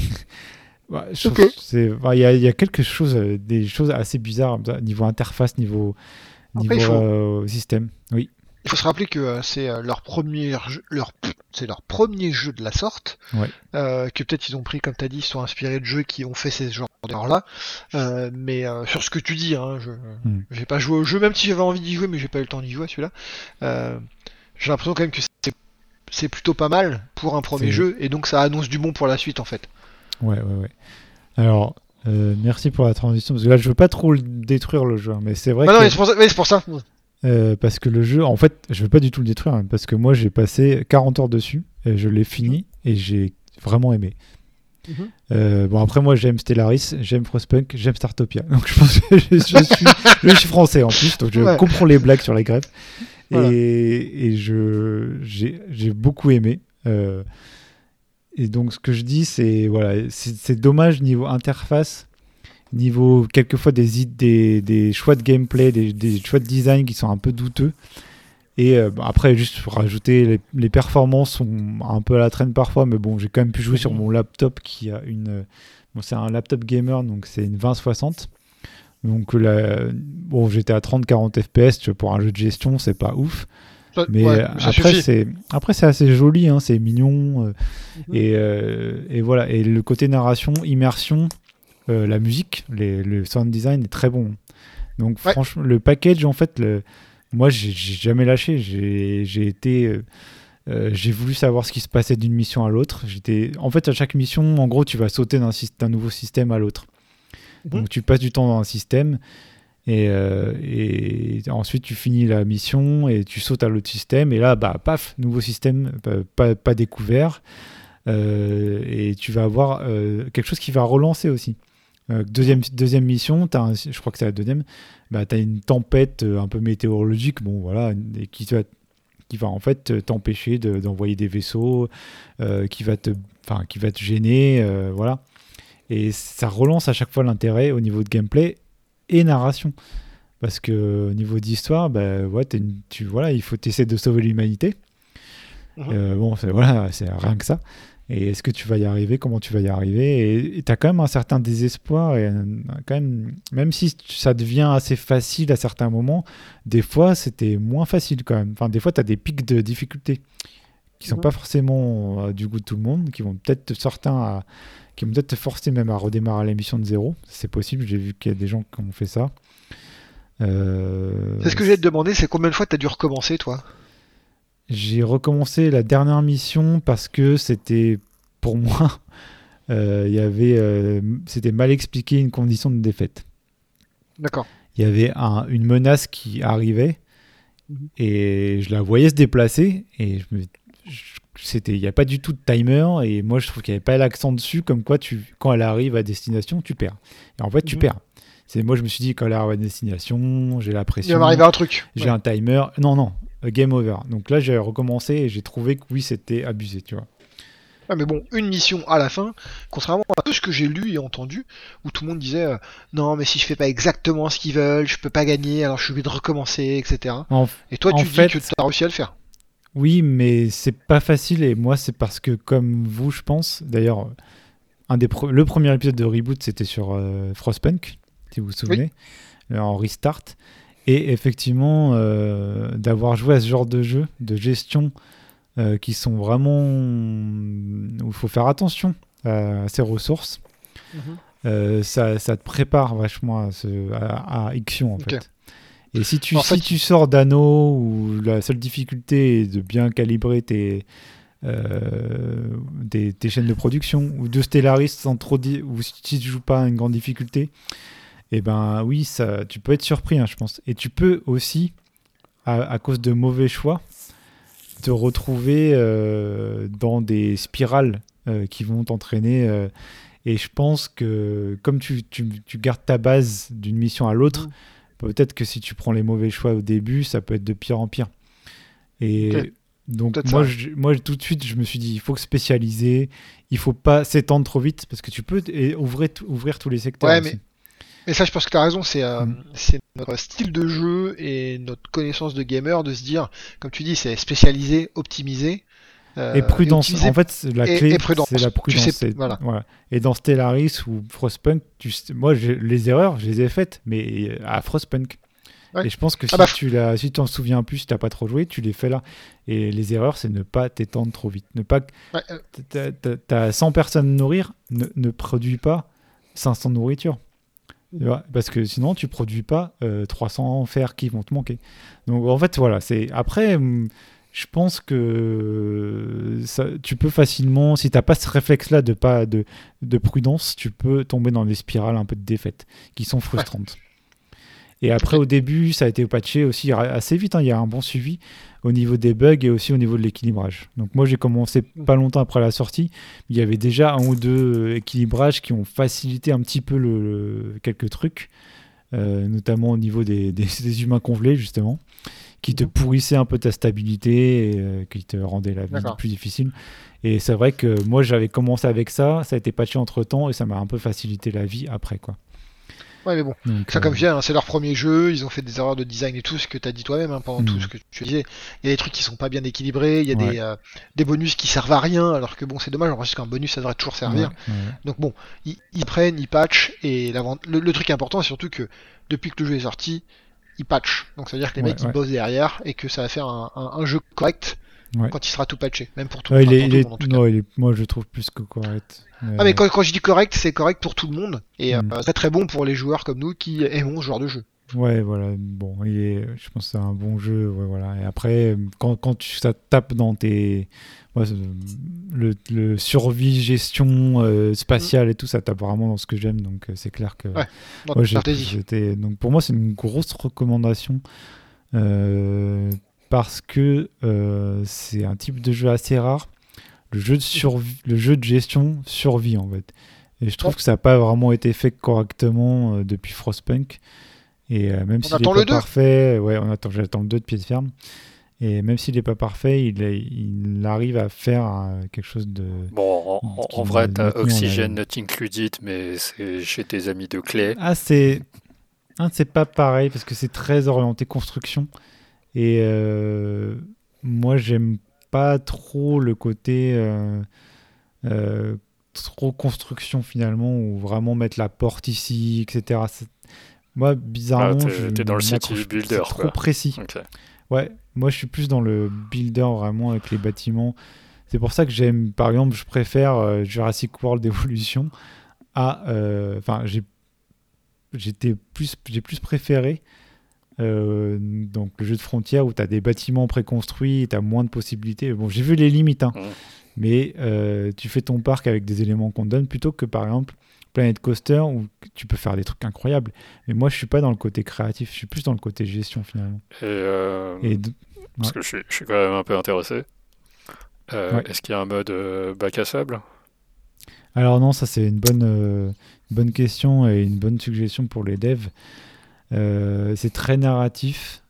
C'est- ouais, Il y, a- il y a quelque chose, euh, des choses assez bizarres, niveau interface, niveau, euh, système. Oui, Il faut se rappeler que euh, c'est euh, leur premier jeu, leur, c'est leur premier jeu de la sorte. Ouais. Euh, que peut-être ils ont pris, comme tu as dit, ils sont inspirés de jeux qui ont fait ces genres. Euh, mais euh, sur ce que tu dis, hein, je Hmm. j'ai pas joué au jeu, même si j'avais envie d'y jouer, mais j'ai pas eu le temps d'y jouer à celui-là. J'ai l'impression quand même que c'est, plutôt pas mal pour un premier jeu, et donc ça annonce du bon pour la suite en fait. Ouais, ouais, ouais. Alors, merci pour la transition, parce que là, je veux pas trop le détruire le jeu, hein, mais c'est vrai Ah non, que, mais c'est pour ça. Euh, parce que le jeu, en fait, je veux pas du tout le détruire, hein, parce que moi, j'ai passé 40 heures dessus, et je l'ai fini, et j'ai vraiment aimé. Mhm. Euh, bon, après, moi, j'aime Stellaris, j'aime Frostpunk, j'aime Startopia, donc je pense que je, je suis, je suis français en plus, donc je Ouais. comprends les blagues sur les greffes, Voilà. et, et je, j'ai, beaucoup aimé. euh, et donc, ce que je dis, c'est voilà, c'est dommage niveau interface, niveau quelquefois des, id- des, des choix de gameplay, des, des choix de design qui sont un peu douteux. Et euh, après, juste pour rajouter, les, les performances sont un peu à la traîne parfois, mais bon, j'ai quand même pu jouer sur mon laptop qui a une. Bon, c'est un laptop gamer, donc c'est une 2060. Donc là, bon, j'étais à 30-40 FPS tu vois, pour un jeu de gestion, c'est pas ouf. Ça- Mais ouais, euh, après, c'est après c'est assez joli, hein, c'est mignon. euh, Mhm. et, euh, et voilà. Et le côté narration, immersion, euh, la musique, les- le sound design est très bon. Donc Ouais. franchement, le package, en fait, le, moi, j'ai jamais lâché. J'ai été, euh, euh, j'ai voulu savoir ce qui se passait d'une mission à l'autre. J'étais, en fait, à chaque mission, en gros, tu vas sauter d'un syst- nouveau système à l'autre. Mhm. Donc tu passes du temps dans un système. Et, euh, et ensuite, tu finis la mission et tu sautes à l'autre système. Et là, bah, paf, nouveau système, pas, pas découvert. Euh, et tu vas avoir quelque chose qui va relancer aussi. Euh, deuxième, deuxième mission, as un- je crois que c'est la deuxième, bah, tu as une tempête euh, un peu météorologique, bon voilà, et qui, va, qui va en fait euh, t'empêcher de- d'envoyer des vaisseaux, euh, qui, va te, qui va te gêner, euh, voilà. Et ça relance à chaque fois l'intérêt au niveau de gameplay et narration. Parce que au niveau d'histoire, bah, ouais, t'es une- tu, voilà, il faut essayer de sauver l'humanité. Euh, bon, voilà, c'est rien que ça. Et est-ce que tu vas y arriver? Comment tu vas y arriver? Et tu as quand même un certain désespoir. Et quand même, même si ça devient assez facile à certains moments, des fois c'était moins facile quand même. Enfin, des fois tu as des pics de difficulté qui sont Mhm. pas forcément euh, du goût de tout le monde, qui vont peut-être certains à- qui vont peut-être te forcer même à redémarrer la mission de zéro. C'est possible. J'ai vu qu'il y a des gens qui ont fait ça. Euh, C'est ce que j'ai te demander, c'est combien de fois t'as dû recommencer, toi? J'ai recommencé la dernière mission parce que c'était, pour moi, euh, il y avait, euh, c'était mal expliqué une condition de défaite. D'accord. Il y avait un- une menace qui arrivait Mhm. et je la voyais se déplacer et je me, je- c'était, il n'y a pas du tout de timer et moi je trouve qu'il n'y avait pas l'accent dessus comme quoi tu, quand elle arrive à destination, tu perds. Et en fait, tu Mhm. perds. C'est moi je me suis dit quand elle arrive à destination, j'ai la Il pression. va m'arriver un truc. J'ai Ouais. un timer. Non, non, game over. Donc là, j'ai recommencé et j'ai trouvé que oui, c'était abusé, tu vois. Ouais, mais bon, une mission à la fin, contrairement à tout ce que j'ai lu et entendu, où tout le monde disait euh, non, mais si je fais pas exactement ce qu'ils veulent, je peux pas gagner, alors je suis obligé de recommencer, etc. En- Et toi, tu fait- dis que tu as réussi à le faire. Oui, mais c'est pas facile et moi, c'est parce que comme vous, je pense. D'ailleurs, un des pre- le premier épisode de Reboot, c'était sur euh, Frostpunk, si vous vous souvenez, euh, en restart. Et effectivement, euh, d'avoir joué à ce genre de jeu de gestion euh, qui sont vraiment où il faut faire attention à ses ressources. euh, ça, ça te prépare vachement à, ce, à, à Ixion en fait. Et si tu, En si fait- tu sors d'anneau où la seule difficulté est de bien calibrer tes, chaînes de production ou de Stellaris sans trop ou si tu joues pas à une grande difficulté, et ben oui, ça, tu peux être surpris, hein, je pense. Et tu peux aussi, à, à cause de mauvais choix, te retrouver euh, dans des spirales euh, qui vont t'entraîner. euh, Et je pense que comme tu, tu, tu gardes ta base d'une mission à l'autre, Mm. peut-être que si tu prends les mauvais choix au début, ça peut être de pire en pire. Et donc moi, je- moi, tout de suite, je me suis dit, il faut spécialiser, il faut pas s'étendre trop vite parce que tu peux ouvrir, ouvrir tous les secteurs. Ouais, aussi. Mais ça, je pense que tu as raison, c'est euh, Mm. c'est notre style de jeu et notre connaissance de gamer de se dire, comme tu dis, c'est spécialisé, optimisé. euh, Et prudence. optimisé. En fait, la et- clé, et c'est la Tu prudence. sais- c'est- voilà. Et dans Stellaris ou Frostpunk, tu sais- moi, les erreurs, je les ai faites, mais à Frostpunk. Ouais. Et je pense que Ah si bah, tu si t'en souviens plus, si t'as pas trop joué, tu les fais là. Et les erreurs, c'est ne pas t'étendre trop vite. Ne pas, Ouais, euh, t'as- t'as- t'as 100 personnes à nourrir, ne, ne produis pas 500 de nourriture. Tu vois, parce que sinon, tu produis pas euh, 300 fers qui vont te manquer. Donc, en fait, voilà. C'est après, hum, je pense que ça, tu peux facilement, si t'as pas ce réflexe-là de pas de, de prudence, tu peux tomber dans des spirales un peu de défaite qui sont frustrantes. Et après, au début, ça a été patché aussi assez vite. hein. Il y a un bon suivi au niveau des bugs et aussi au niveau de l'équilibrage. Donc moi, j'ai commencé pas longtemps après la sortie. Il y avait déjà un ou deux euh, équilibrages qui ont facilité un petit peu le, le- quelques trucs, euh, notamment au niveau des, des- des humains congelés, justement, qui te Mhm. pourrissaient un peu ta stabilité et euh, qui te rendaient la vie plus difficile. Et c'est vrai que moi, j'avais commencé avec ça, ça a été patché entre temps et ça m'a un peu facilité la vie après. quoi. Ouais, mais bon. Donc, Ça, euh, comme je dis, hein, c'est leur premier jeu, ils ont fait des erreurs de design et tout, ce que tu as dit toi-même hein, pendant Mm. tout ce que tu disais. Il y a des trucs qui sont pas bien équilibrés, il y a Ouais. des, euh, des bonus qui servent à rien, alors que bon, c'est dommage, parce qu'un bonus ça devrait toujours servir. ouais, ouais. Donc bon, ils, ils prennent, ils patchent, et le, le truc important, c'est surtout que depuis que le jeu est sorti, ils patchent. Donc ça veut dire que les mecs ils bossent derrière et que ça va faire un, un- un jeu correct quand il sera tout patché, même pour tout, il est, le monde en tout cas. non, il est- moi je trouve plus que correct. Ah mais quand, quand je dis correct, c'est correct pour tout le monde et Mm. euh, très très bon pour les joueurs comme nous qui aimons ce genre de jeu. Ouais, voilà. Bon, il est, je pense que c'est un bon jeu. Ouais, voilà. Et après, quand, quand tu, ça tape dans tes. le, le survie, gestion euh, spatiale et tout, ça tape vraiment dans ce que j'aime. Donc, euh, c'est clair que. Ouais, donc, pour moi, c'est une grosse recommandation. euh, parce que euh, c'est un type de jeu assez rare. Le jeu de, survie, le jeu de gestion survie, en fait. Et je trouve Ouais. que ça n'a pas vraiment été fait correctement euh, depuis Frostpunk. Et euh, même On s'il attend n'est le pas 2. parfait, ouais, on attend, j'attends le 2 de pied de ferme. Et même s'il n'est pas parfait, il, arrive à faire euh, quelque chose de. Bon, en, en- vrai, t'as Oxygen. Not Included, mais c'est chez tes amis de clé. Ah, c'est. Ah, c'est pas pareil parce que c'est très orienté construction. Et euh, moi, j'aime pas trop le côté euh, euh, trop construction finalement, ou vraiment mettre la porte ici, etc. Moi, bizarrement, Ah, je dans le city builder, trop quoi. précis. Ouais, moi je suis plus dans le builder vraiment avec les bâtiments. C'est pour ça que j'aime, par exemple, je préfère euh, Jurassic World Evolution à. euh, Enfin, j'ai j'étais plus, j'ai plus préféré euh, donc le jeu de frontière où tu as des bâtiments préconstruits tu as moins de possibilités. Bon, j'ai vu les limites, hein, mais euh, tu fais ton parc avec des éléments qu'on te donne plutôt que par exemple Planet Coaster où tu peux faire des trucs incroyables. Mais moi, je suis pas dans le côté créatif, je suis plus dans le côté gestion finalement. Et, euh, Et parce que je suis, je suis quand même un peu intéressé. Ouais. Est-ce qu'il y a un mode bac à sable? Alors non, ça c'est une bonne, une bonne question et une bonne suggestion pour les devs. Euh, c'est très narratif.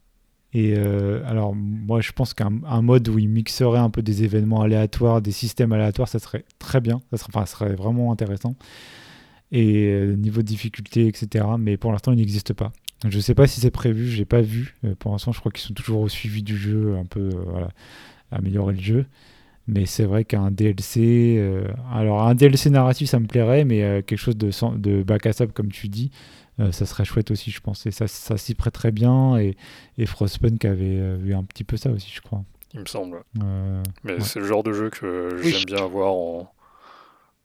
Et euh, alors moi je pense qu'un un mode où il mixerait un peu des événements aléatoires, des systèmes aléatoires, ça serait très bien. Ça serait, enfin, ça serait vraiment intéressant. Et euh, niveau de difficulté, etc. Mais pour l'instant il n'existe pas. Je sais pas si c'est prévu, j'ai pas vu. Pour l'instant je crois qu'ils sont toujours au suivi du jeu, un peu améliorer le jeu. Mais c'est vrai qu'un DLC, alors un DLC narratif ça me plairait, mais quelque chose de, de bac à sable comme tu dis, euh, ça serait chouette aussi, je pense. Et ça, ça s'y prête très bien. Et, et Frostpunk avait euh, eu un petit peu ça aussi, je crois. Il me semble. Euh, Mais Ouais. c'est le genre de jeu que Oui. j'aime bien avoir en.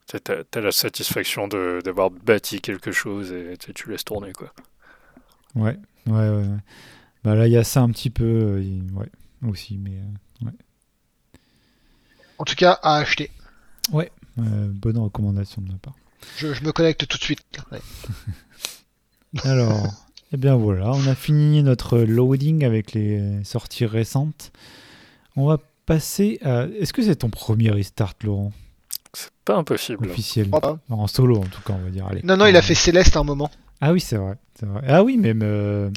T'as- T'as t'as la satisfaction de- d'avoir bâti quelque chose et tu laisses tourner quoi. ouais, ouais, ouais. ouais. Bah là, il y a ça un petit peu, euh, ouais, aussi, mais euh, En tout cas, à acheter. euh, bonne recommandation de ma part. Je, je me connecte tout de suite. Ouais. Alors, eh bien voilà, on a fini notre loading avec les sorties récentes. On va passer à. Est-ce que c'est ton premier restart, Laurent? C'est pas impossible. officiel. En solo, en tout cas, on va dire. Allez. Non, non, il a fait Céleste à un moment. Ah oui, c'est vrai. Ah oui, même euh,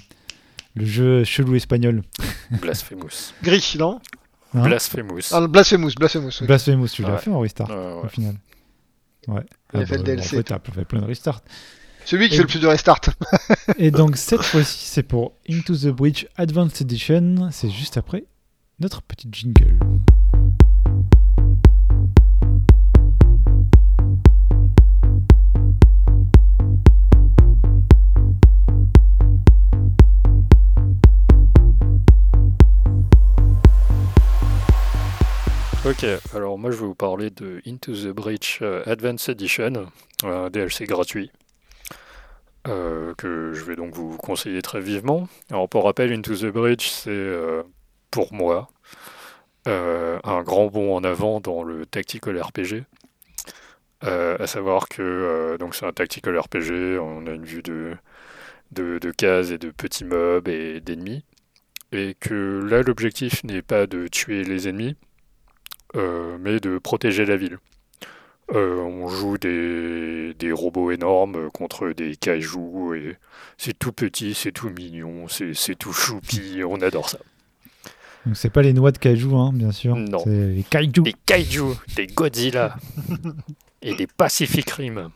le jeu chelou espagnol. Blasphemous. Gris, non? Hein? Blasphemous. ah, Blasphemous, Blasphemous. oui. Blasphemous, tu l'as Ouais. fait en restart, Ouais, ouais. au final. Ouais. Il a Ah fait le bah, DLC. En fait, t'as fait plein de restarts. Celui qui Et- fait le plus de restart. Et donc, cette fois-ci, c'est pour Into the Breach Advanced Edition. C'est juste après notre petit jingle. Ok, alors moi je vais vous parler de Into the Breach euh, Advanced Edition, un DLC gratuit, euh, que je vais donc vous conseiller très vivement. Alors pour rappel, Into the Breach, c'est euh, pour moi euh, un grand bond en avant dans le tactical RPG. À savoir que donc c'est un tactical RPG, on a une vue de, de, cases et de petits mobs et d'ennemis. Et que là, l'objectif n'est pas de tuer les ennemis, mais de protéger la ville. Euh, on joue des, des robots énormes contre des kaijus et c'est tout petit, c'est tout mignon, c'est tout choupi, on adore ça. Donc, c'est pas les noix de cajou, hein, bien sûr. Non. C'est les kaiju. Des kaijus, des Godzilla et des Pacific Rim.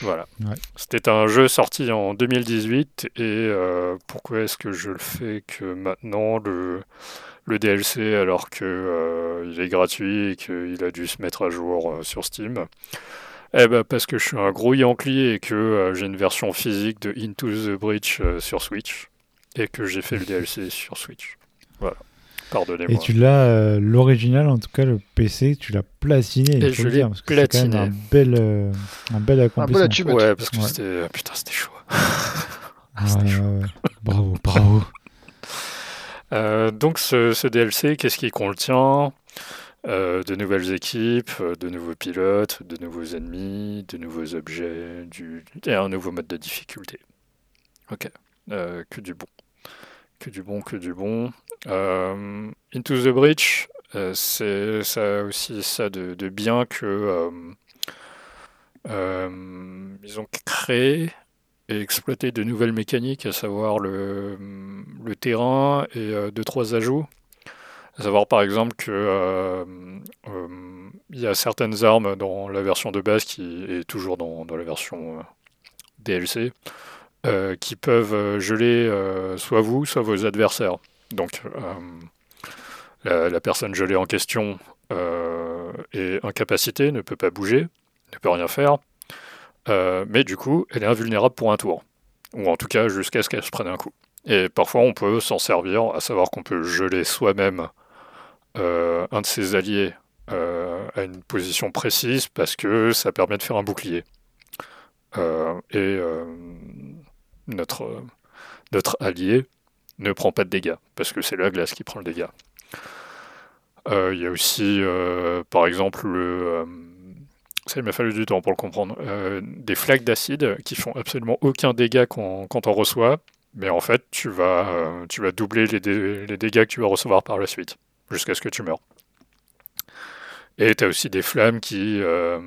Voilà. Ouais. C'était un jeu sorti en 2018 et euh, pourquoi est-ce que je le fais que maintenant le, le DLC alors que euh, il est gratuit et qu'il a dû se mettre à jour euh, sur Steam Eh ben parce que je suis un gros Yankee et que euh, j'ai une version physique de Into the Breach euh, sur Switch et que j'ai fait le DLC sur Switch. Voilà. Pardonnez-moi. Et tu l'as, euh, l'original, en tout cas, le PC, tu l'as platiné, Et je le l'ai parce que c'est quand même platiné. un bel, euh, un bel accomplissement. achievement. Ouais, parce que Ouais. c'était putain, c'était chaud. Ah, ouais, ouais, ouais. Bravo, bravo. Euh, donc ce, DLC, qu'est-ce qu'il contient? Euh, De nouvelles équipes, euh, de nouveaux pilotes, de nouveaux ennemis, de nouveaux objets, et un nouveau mode de difficulté. Ok, que du bon. Que du bon, que du bon. Into the Breach, c'est ça aussi ça de, de bien que ils ont créé et exploité de nouvelles mécaniques, à savoir le, terrain et euh, deux trois ajouts. À savoir par exemple que euh, euh, y a certaines armes dans la version de base qui est toujours dans, la version DLC qui peuvent geler soit vous, soit vos adversaires. Donc la, personne gelée en question est incapacitée, ne peut pas bouger, ne peut rien faire. Euh, mais du coup, elle est invulnérable pour un tour. Ou en tout cas, jusqu'à ce qu'elle se prenne un coup. Et parfois, on peut s'en servir, à savoir qu'on peut geler soi-même euh, un de ses alliés euh, à une position précise parce que ça permet de faire un bouclier. Et notre, notre allié ne prend pas de dégâts parce que c'est la glace qui prend le dégât. Il y a aussi, par exemple, le. Ça, il m'a fallu du temps pour le comprendre. Euh, des flaques d'acide qui font absolument aucun dégât quand, on reçoit, mais en fait, tu vas, euh, tu vas doubler les, les dégâts que tu vas recevoir par la suite, jusqu'à ce que tu meurs. Et tu as aussi des flammes qui, euh,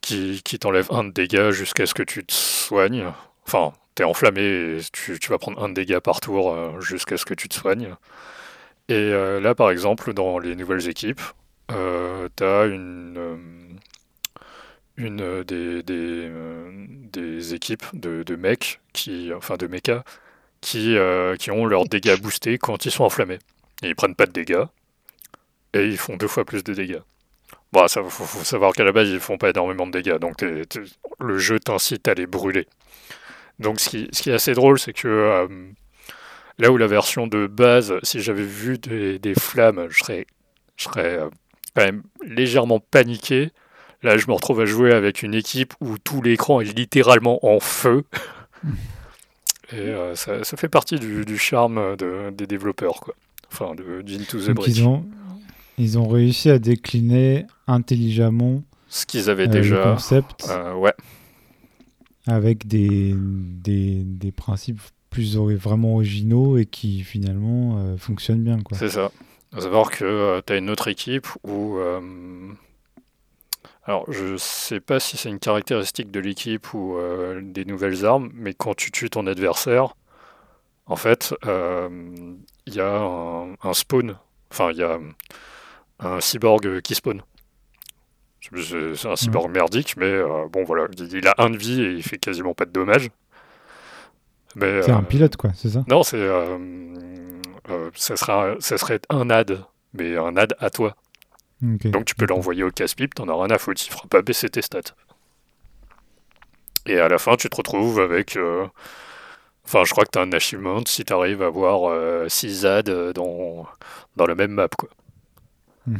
qui, qui t'enlèvent un de dégâts jusqu'à ce que tu te soignes. Enfin, tu es enflammé et tu, tu vas prendre un de dégâts par tour jusqu'à ce que tu te soignes. Et là, par exemple, dans les nouvelles équipes, tu as une, une euh, des, des, euh, équipes de, mecs, qui, enfin de mechas, qui, euh, qui ont leurs dégâts boostés quand ils sont enflammés. Ils prennent pas de dégâts, et ils font deux fois plus de dégâts. Bon, ça faut, savoir qu'à la base, ils font pas énormément de dégâts, donc le jeu t'incite à les brûler. Donc ce qui, est assez drôle, c'est que là où la version de base, si j'avais vu des, flammes, je serais, je serais quand même légèrement paniqué. Là, je me retrouve à jouer avec une équipe où tout l'écran est littéralement en feu. Et euh, ça, ça fait partie du, du charme de- des développeurs, quoi. Enfin, de, d'Into the Breach. ils ont, ils ont réussi à décliner intelligemment Ce qu'ils avaient euh, le déjà. concept euh, ouais, avec des, des, des principes plus vraiment originaux et qui finalement fonctionnent bien. Quoi. c'est ça. À savoir que tu as une autre équipe où, Alors, je sais pas si c'est une caractéristique de l'équipe ou euh, des nouvelles armes, mais quand tu tues ton adversaire, en fait, euh, il y a un, un spawn. Enfin, il y a un cyborg qui spawn. C'est un cyborg merdique, mais euh, bon, voilà. Il a un de vie et il fait quasiment pas de dommages. C'est un pilote, quoi, c'est ça? Non, c'est. ça, sera, ça serait un ad, mais un ad à toi. Donc tu peux l'envoyer au casse-pipe, t'en as rien à foutre, il fera pas baisser tes stats. Et à la fin, tu te retrouves avec. euh, Enfin, je crois que t'as un achievement si t'arrives à avoir 6 ads euh, dans, dans la même map, quoi. Hmm.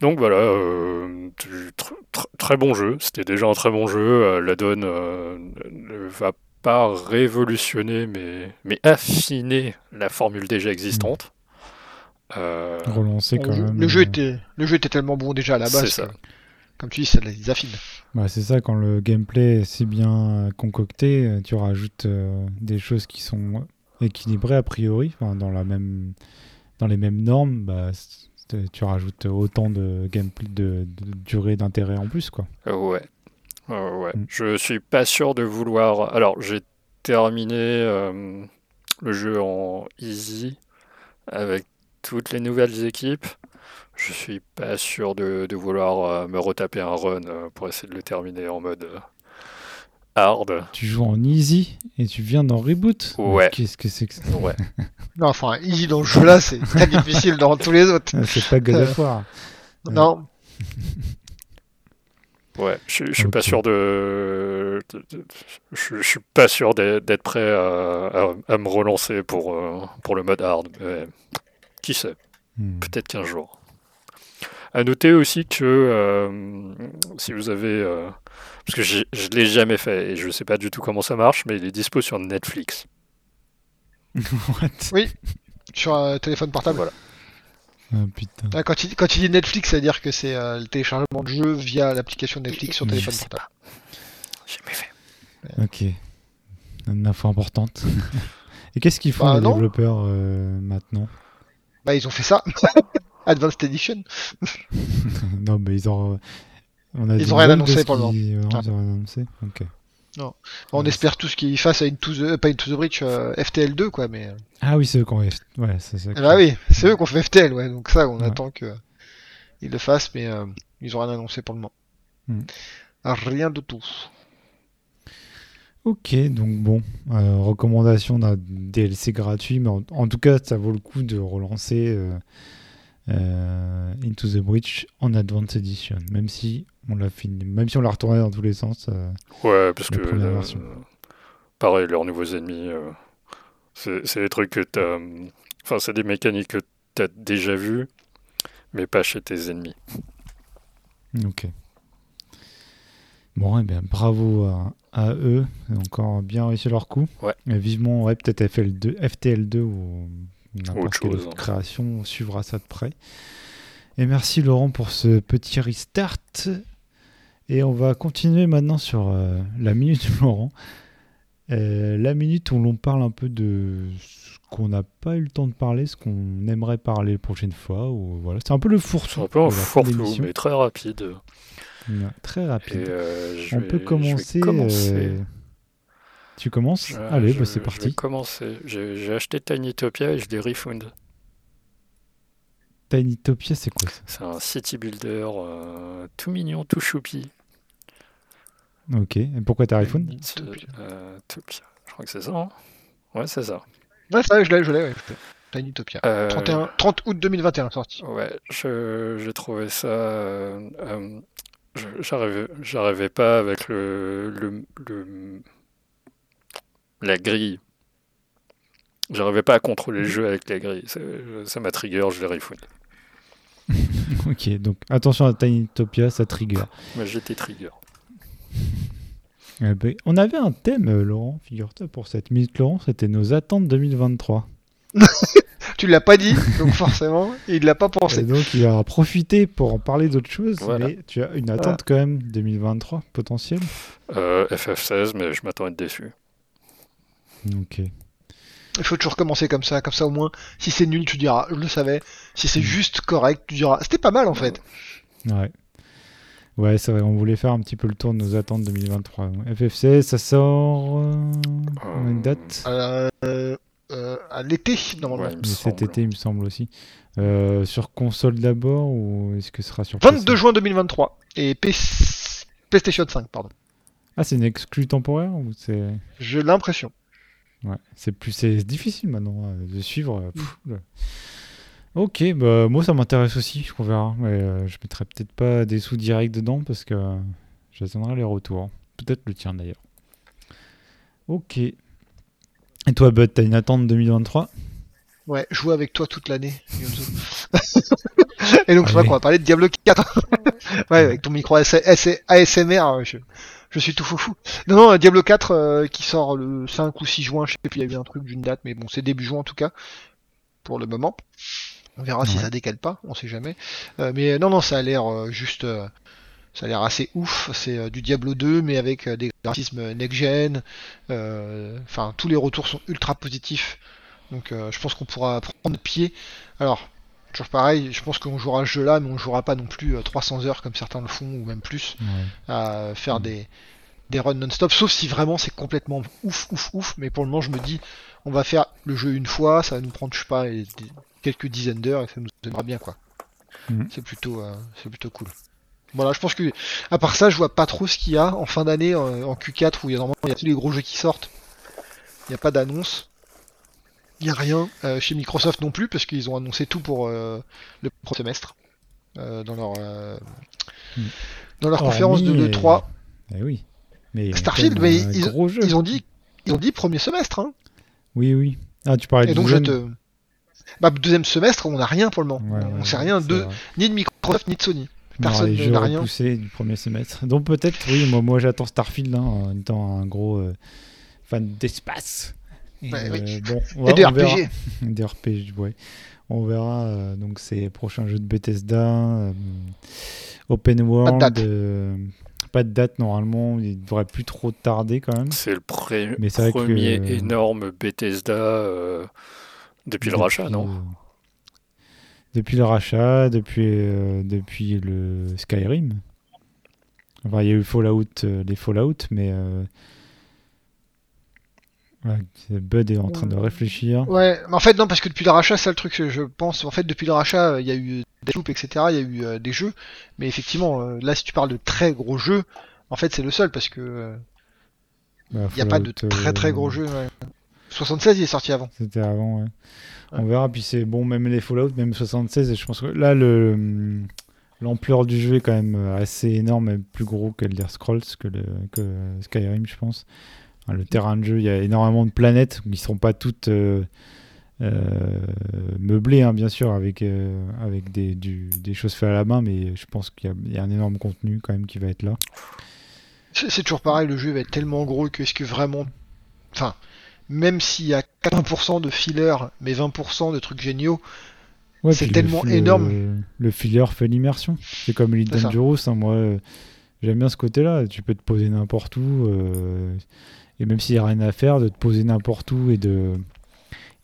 Donc voilà, euh, tu- tr- tr- très bon jeu. C'était déjà un très bon jeu. Euh, la donne ne va pas révolutionner, mais, mais affiner la formule déjà existante. Euh, Relancer quand le, jeu, même. le jeu euh, était, le jeu était tellement bon déjà à la base. C'est ça. que, comme tu dis, ça les affine. bah, c'est ça, quand le gameplay est si bien euh, concocté, tu rajoutes euh, des choses qui sont équilibrées a priori, dans, la même, dans les mêmes normes, bah, tu rajoutes autant de gameplay, de, de durée d'intérêt en plus, quoi. Ouais. Euh, ouais. Mm. Je suis pas sûr de vouloir. Alors, j'ai terminé euh, le jeu en easy avec toutes les nouvelles équipes. Je suis pas sûr de, de vouloir euh, me retaper un run euh, pour essayer de le terminer en mode euh, hard. Tu joues en easy et tu viens d'en reboot Ouais. Qu'est-ce que c'est que ça? Ouais. Non, enfin, easy dans le jeu là, c'est très difficile dans tous les autres. Ah, C'est pas God of War. Non, Ouais, je, suis- je suis pas sûr de, je, je suis pas sûr d'être prêt à, à- à me relancer pour, pour le mode hard. Mais qui sait? Hmm. Peut-être qu'un jour. À noter aussi que euh, si vous avez. euh, parce que je ne l'ai jamais fait et je ne sais pas du tout comment ça marche, mais il est dispo sur Netflix. What? Sur un téléphone portable. Voilà. Ah, putain. Ah, quand, il, quand il dit Netflix, ça veut dire que c'est euh, le téléchargement de jeux via l'application Netflix sur Je téléphone sais portable. Jamais fait. Ok. Une info importante. Et qu'est-ce qu'ils font Bah, les non. développeurs euh, maintenant? Bah, ils ont fait ça. Advanced Edition. Non, mais ils ont. On a Ils ont rien annoncé pour le moment. Non, Ah. ils ont rien annoncé. Ok. On Ouais, espère tous qu'ils fassent à Into the, pas Into the Breach, euh, FTL2, quoi, mais. Ah oui, c'est eux qui ont. Ouais, c'est. Ah bah oui, c'est eux qui ont fait FTL, ouais, donc ça, on Ouais. attend que ils le fassent, mais euh, ils ont rien annoncé pour le moment. Rien de tout. Ok, donc bon, euh, recommandation d'un DLC gratuit, mais en, en tout cas, ça vaut le coup de relancer euh, euh, Into the Breach en Advanced Edition, même si on l'a fini, même si on l'a retourné dans tous les sens. Ouais, parce que. pareil, leurs nouveaux ennemis, c'est c'est des trucs que t'as. Enfin, c'est des mécaniques que t'as déjà vues, mais pas chez tes ennemis. Ok. Bon, eh bien, bravo à, à eux. Encore bien réussi leur coup. Ouais. Et vivement, ouais, peut-être FL2, FTL2 ou n'importe Autre quelle chose, autre hein. création suivra ça de près. Et merci Laurent pour ce petit restart. Et on va continuer maintenant sur euh, la minute Laurent. Euh, la minute où l'on parle un peu de ce qu'on n'a pas eu le temps de parler, ce qu'on aimerait parler la prochaine fois. Ou, voilà. C'est un peu le fourre-tout. Un peu un fourre-tout, mais très rapide. Très Et rapide. euh, On vais- peut je vais commencer. commencer. euh, Tu commences Je- Allez, bah, c'est Je vais parti. commencer. J'ai acheté Tinytopia et je l'ai refund. Tinytopia, c'est quoi ça? C'est un city builder euh, tout mignon, tout choupi. Ok. Et pourquoi t'as Tinytopia. Euh, Topia. Je crois que c'est ça. hein? Ouais, c'est ça. Ouais, ça, je l'ai, je l'ai, ouais. Tinnytopia. Euh, 31, 30 août 2021, sorti. Ouais, je- j'ai trouvé ça. J'arrivais j'arrivais pas avec le, le, le- la grille. J'arrivais pas à contrôler le jeu avec la grille. Ça ça m'a trigger, je l'ai refund. Ok, donc attention à Tinytopia, ça trigger. Mais j'étais trigger. Eh ben, on avait un thème, euh, Laurent, figure-toi, pour cette minute, Laurent, c'était nos attentes 2023. Tu l'as pas dit, donc forcément, il l'a pas Et pensé. donc, il va profiter pour en parler d'autre chose, Voilà. mais tu as une attente quand même 2023 potentielle? Euh, FF16, mais je m'attends à être déçu. Ok. Il faut toujours commencer comme ça, comme ça au moins, si c'est nul, tu diras, je le savais. Si c'est juste correct, tu diras, c'était pas mal en fait. Ouais. Ouais, c'est vrai, on voulait faire un petit peu le tour de nos attentes 2023. FFC, ça sort. Euh, on a une date? Euh, à l'été, normalement. Ouais, Cet semble. été, il me semble aussi. Euh, sur console d'abord ou est-ce que ce sera sur 22 PC? juin 2023. Et PS- PlayStation 5, pardon. Ah, c'est une exclue temporaire ou c'est. J'ai l'impression. Ouais, c'est plus c'est difficile maintenant hein, de suivre. euh, pff. Ok, bah moi ça m'intéresse aussi, on verra. Mais euh, je mettrai peut-être pas des sous directs dedans parce que euh, j'attendrai les retours. Peut-être le tien d'ailleurs. Ok. Et toi, Bud, t'as une attente 2023 Ouais, jouer avec toi toute l'année. Et donc, je crois qu'on va parler de Diablo 4. ouais, avec ton micro AS- AS- ASMR, euh, je, je suis tout foufou. Non, non, Diablo 4 euh, qui sort le 5 ou 6 juin, je sais plus, il y a eu un truc d'une date, mais bon, c'est début juin en tout cas, pour le moment. On verra si ça décale pas, on sait jamais. Euh, mais non, non, ça a l'air euh, juste... ça a l'air assez ouf, c'est euh, du Diablo 2 mais avec euh, des graphismes next-gen. euh, Enfin, tous les retours sont ultra positifs. Donc je pense qu'on pourra prendre pied. Alors, toujours pareil, je pense qu'on jouera ce jeu-là, mais on jouera pas non plus euh, 300 heures comme certains le font, ou même plus, Ouais. à faire des, des runs non-stop, sauf si vraiment c'est complètement ouf, ouf, ouf. Mais pour le moment, je me dis, on va faire le jeu une fois, ça va nous prendre, je sais pas, quelques dizaines d'heures, et ça nous aidera bien, quoi. Mm. C'est plutôt, euh, c'est plutôt cool. Voilà, je pense que, à part ça, je vois pas trop ce qu'il y a en fin d'année, euh, en Q4, où il y a normalement il y a tous les gros jeux qui sortent. Il n'y a pas d'annonce. Il n'y a rien euh, chez Microsoft non plus, parce qu'ils ont annoncé tout pour euh, le premier semestre. dans leur, euh, Mm. dans leur conférence de euh, l'E3. Eh oui. Mais y a Starfield, mais ils- ont dit, ils ont dit premier semestre, hein. Oui, oui. Ah, tu parlais Et de donc je deuxième te. Bah, deuxième semestre, on n'a rien pour le moment. Ouais, on ouais, sait rien de vrai. ni de Microsoft ni de Sony. Personne les jeux n'a rien. repoussés du premier semestre. Donc peut-être, oui, moi, moi j'attends Starfield hein, en étant un gros euh, fan d'espace. Et, Ouais, oui. euh, bon, Et de verra. RPG. Des RPG, ouais. On verra euh, donc ces prochains jeux de Bethesda. euh, open World. date. euh, pas de date normalement. Il devrait plus trop tarder quand même. C'est le pré- Mais c'est vrai que- premier énorme Bethesda euh, depuis le rachat, non? euh, Depuis le rachat, depuis, euh, depuis le Skyrim. Enfin, il y a eu Fallout, euh, les Fallout, mais euh, ouais, Bud est en train de réfléchir. Ouais, mais en fait non parce que depuis le rachat, c'est le truc que je pense. En fait, depuis le rachat, euh, il y a eu des loops, etc. Il y a eu euh, des jeux, mais effectivement, euh, là, si tu parles de très gros jeux, en fait, c'est le seul parce que euh, Bah, il n'y a pas de très très euh, gros jeux. ouais. 76, il est sorti avant. C'était avant, ouais. On verra, puis c'est bon, même les Fallout, même 76, et je pense que là, le l'ampleur du jeu est quand même euh, assez énorme, même plus gros que Elder Scrolls, que, Skyrim, je pense. Le terrain de jeu, il y a énormément de planètes, qui ne seront pas toutes euh, euh, meublées, hein, bien sûr, avec, des, choses faites à la main, mais je pense qu'il y y, a un énorme contenu quand même qui va être là. C'est toujours pareil, le jeu va être tellement gros que est-ce que vraiment. Enfin, même s'il y a 80% de filler, mais 20% de trucs géniaux, Ouais, C'est tellement le, énorme. Le, le filler fait l'immersion. C'est comme ça. Dangerous. hein, moi, euh, j'aime bien ce côté-là. Tu peux te poser n'importe où. euh, et même s'il n'y a rien à faire, de te poser n'importe où et de,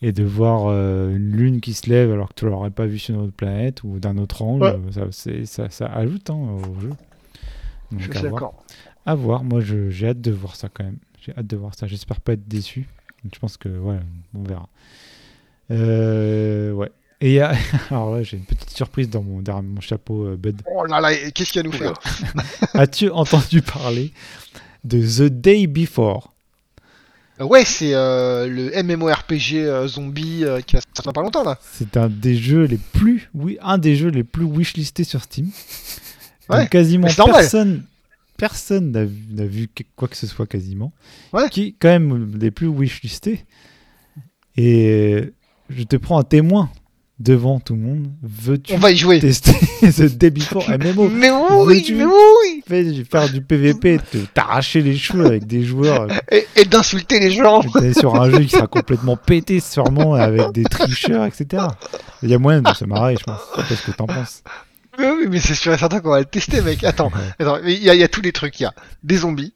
et de voir euh, une lune qui se lève alors que tu ne l'aurais pas vu sur une autre planète ou d'un autre angle, Ouais. euh, ça, ça, ça ajoute hein, au jeu. Donc, je suis d'accord. À voir. Moi, j'ai hâte de voir ça quand même. J'ai hâte de voir ça. J'espère pas être déçu. Donc, je pense que, ouais, on verra. Euh, ouais. Et y a... alors là, j'ai une petite surprise dans mon, chapeau, euh, Bud. Oh là là, qu'est-ce qu'il y a à nous faire? As-tu entendu parler de The Day Before? Ouais, c'est euh, le MMORPG euh, zombie euh, qui va sortir pas longtemps là. C'est un des jeux les plus, oui, un des jeux les plus wishlistés sur Steam. Donc, Ouais, quasiment mais c'est normal. Personne, n'a vu, quoi que ce soit quasiment. Ouais. Qui est quand même les plus wishlistés. Et je te prends un témoin devant tout le monde. Veux-tu On va y jouer. tester Day Before MMO Mais oui, mais oui Fais- Faire du PVP, t'arracher les cheveux avec des joueurs Et, et d'insulter les gens. Sur un jeu qui sera complètement pété sûrement avec des tricheurs, etc. Il y a moyen de se marrer, je pense. Je sais pas ce que t'en penses? Mais oui, mais c'est sûr et certain qu'on va le tester, mec. Attends, attends, il y, a- il y a tous les trucs. Il y a des zombies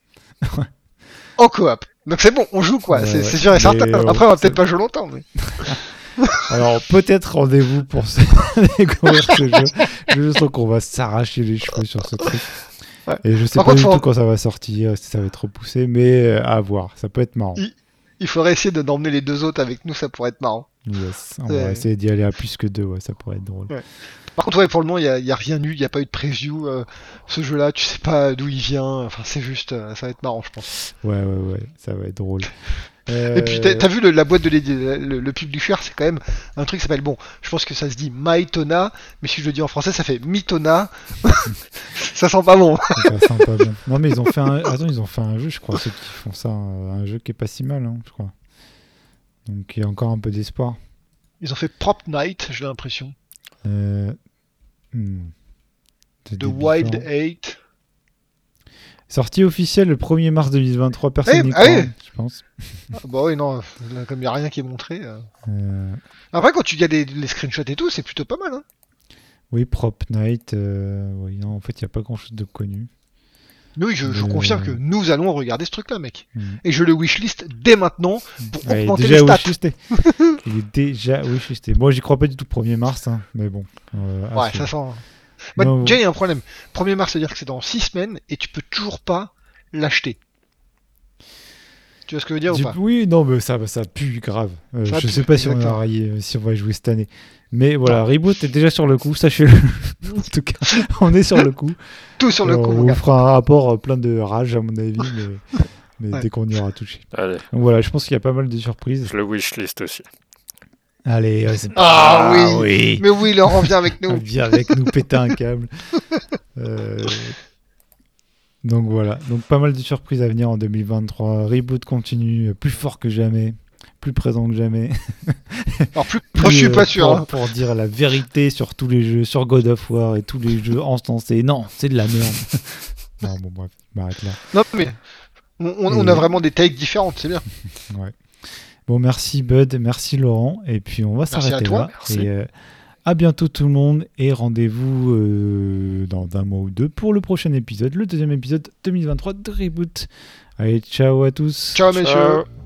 en coop. Donc c'est bon, on joue quoi. C'est sûr et certain. euh, Après, on va peut-être pas jouer longtemps. Mais... Alors peut-être rendez-vous pour se- découvrir ce jeu. Je sens qu'on va s'arracher les cheveux sur ce truc. Ouais. Et je sais Par pas contre, du faut- tout quand ça va sortir, si ça va être repoussé, mais euh, à voir. Ça peut être marrant. Il- Il faudrait essayer de d'emmener les deux autres avec nous, ça pourrait être marrant. Yes. On Ouais. va essayer d'y aller à plus que deux, ouais, ça pourrait être drôle. Par contre, ouais, pour le moment, il y a, rien eu, il n'y a pas eu de preview. euh, ce jeu-là, tu sais pas d'où il vient. Enfin, c'est juste, euh, ça va être marrant, je pense. Ouais, ouais, ouais, ça va être drôle. Et puis, t'as t'as vu le- la boîte de le, le pub du fer, c'est quand même un truc qui s'appelle, bon, je pense que ça se dit Maitona, mais si je le dis en français, ça fait Mitona. ça sent pas bon. Ça sent pas bon. Non, mais ils ont fait un... Attends, ils ont fait un jeu, je crois, ceux qui font ça. Un jeu qui est pas si mal, hein, je crois. Donc il y a encore un peu d'espoir. Ils ont fait Prop Night, j'ai l'impression. Euh... hmm. The Wild différents. Eight. Sortie officielle le 1er mars 2023, personne Eh, n'y croit, oui. je pense. Ah, bah oui, non, comme il n'y a rien qui est montré. euh. Euh, Après, quand tu regardes les, les screenshots et tout, c'est plutôt pas mal. Hein. Oui, Prop Night. euh, Oui, non, en fait, il n'y a pas grand chose de connu. Oui, je, je Euh. confirme que nous allons regarder ce truc-là, mec. Hmm. Et je le wishlist dès maintenant pour Ouais, augmenter déjà les stats. il est déjà wishlisté. Moi, j'y crois pas du tout 1er mars, hein, mais bon. euh, Ouais, ça sent. Bah, Non. déjà, il y a un problème. 1er mars, c'est-à-dire que c'est dans 6 semaines et tu peux toujours pas l'acheter. Tu vois ce que je veux dire Du- ou pas? Oui, non, mais ça, ça pue grave. Euh, Ça je pue, sais pas si on, va, si on va y jouer cette année. Mais voilà, Reboot est déjà sur le coup, sachez-le. en tout cas, on est sur le coup. Tout sur le coup, on vous fera un rapport euh, plein de rage, à mon avis, mais, mais Ouais. dès qu'on y aura touché. Allez, Donc voilà, je pense qu'il y a pas mal de surprises. je le wishlist aussi. Allez, ouais, c'est- Ah oui. oui Mais oui, Laurent, viens avec nous. Viens avec nous péter un câble. Euh, Donc voilà, donc pas mal de surprises à venir en 2023. Reboot continue, euh, plus fort que jamais, plus présent que jamais. Alors, plus, Plus, moi, je suis euh, pas sûr. Pour, hein. pour dire la vérité sur tous les jeux, sur God of War et tous les jeux instancés. Non, c'est de la merde. non, bon, bref, je m'arrête là. Non, mais on, on- on Et- a vraiment des takes différentes, c'est bien. Ouais. Bon, merci Bud, merci Laurent, et puis on va Merci à s'arrêter toi, là. merci. Et euh, à bientôt tout le monde, et rendez-vous euh, dans un mois ou deux pour le prochain épisode, le deuxième épisode 2023 de Reboot. Allez, ciao à tous. Ciao, messieurs. Ciao.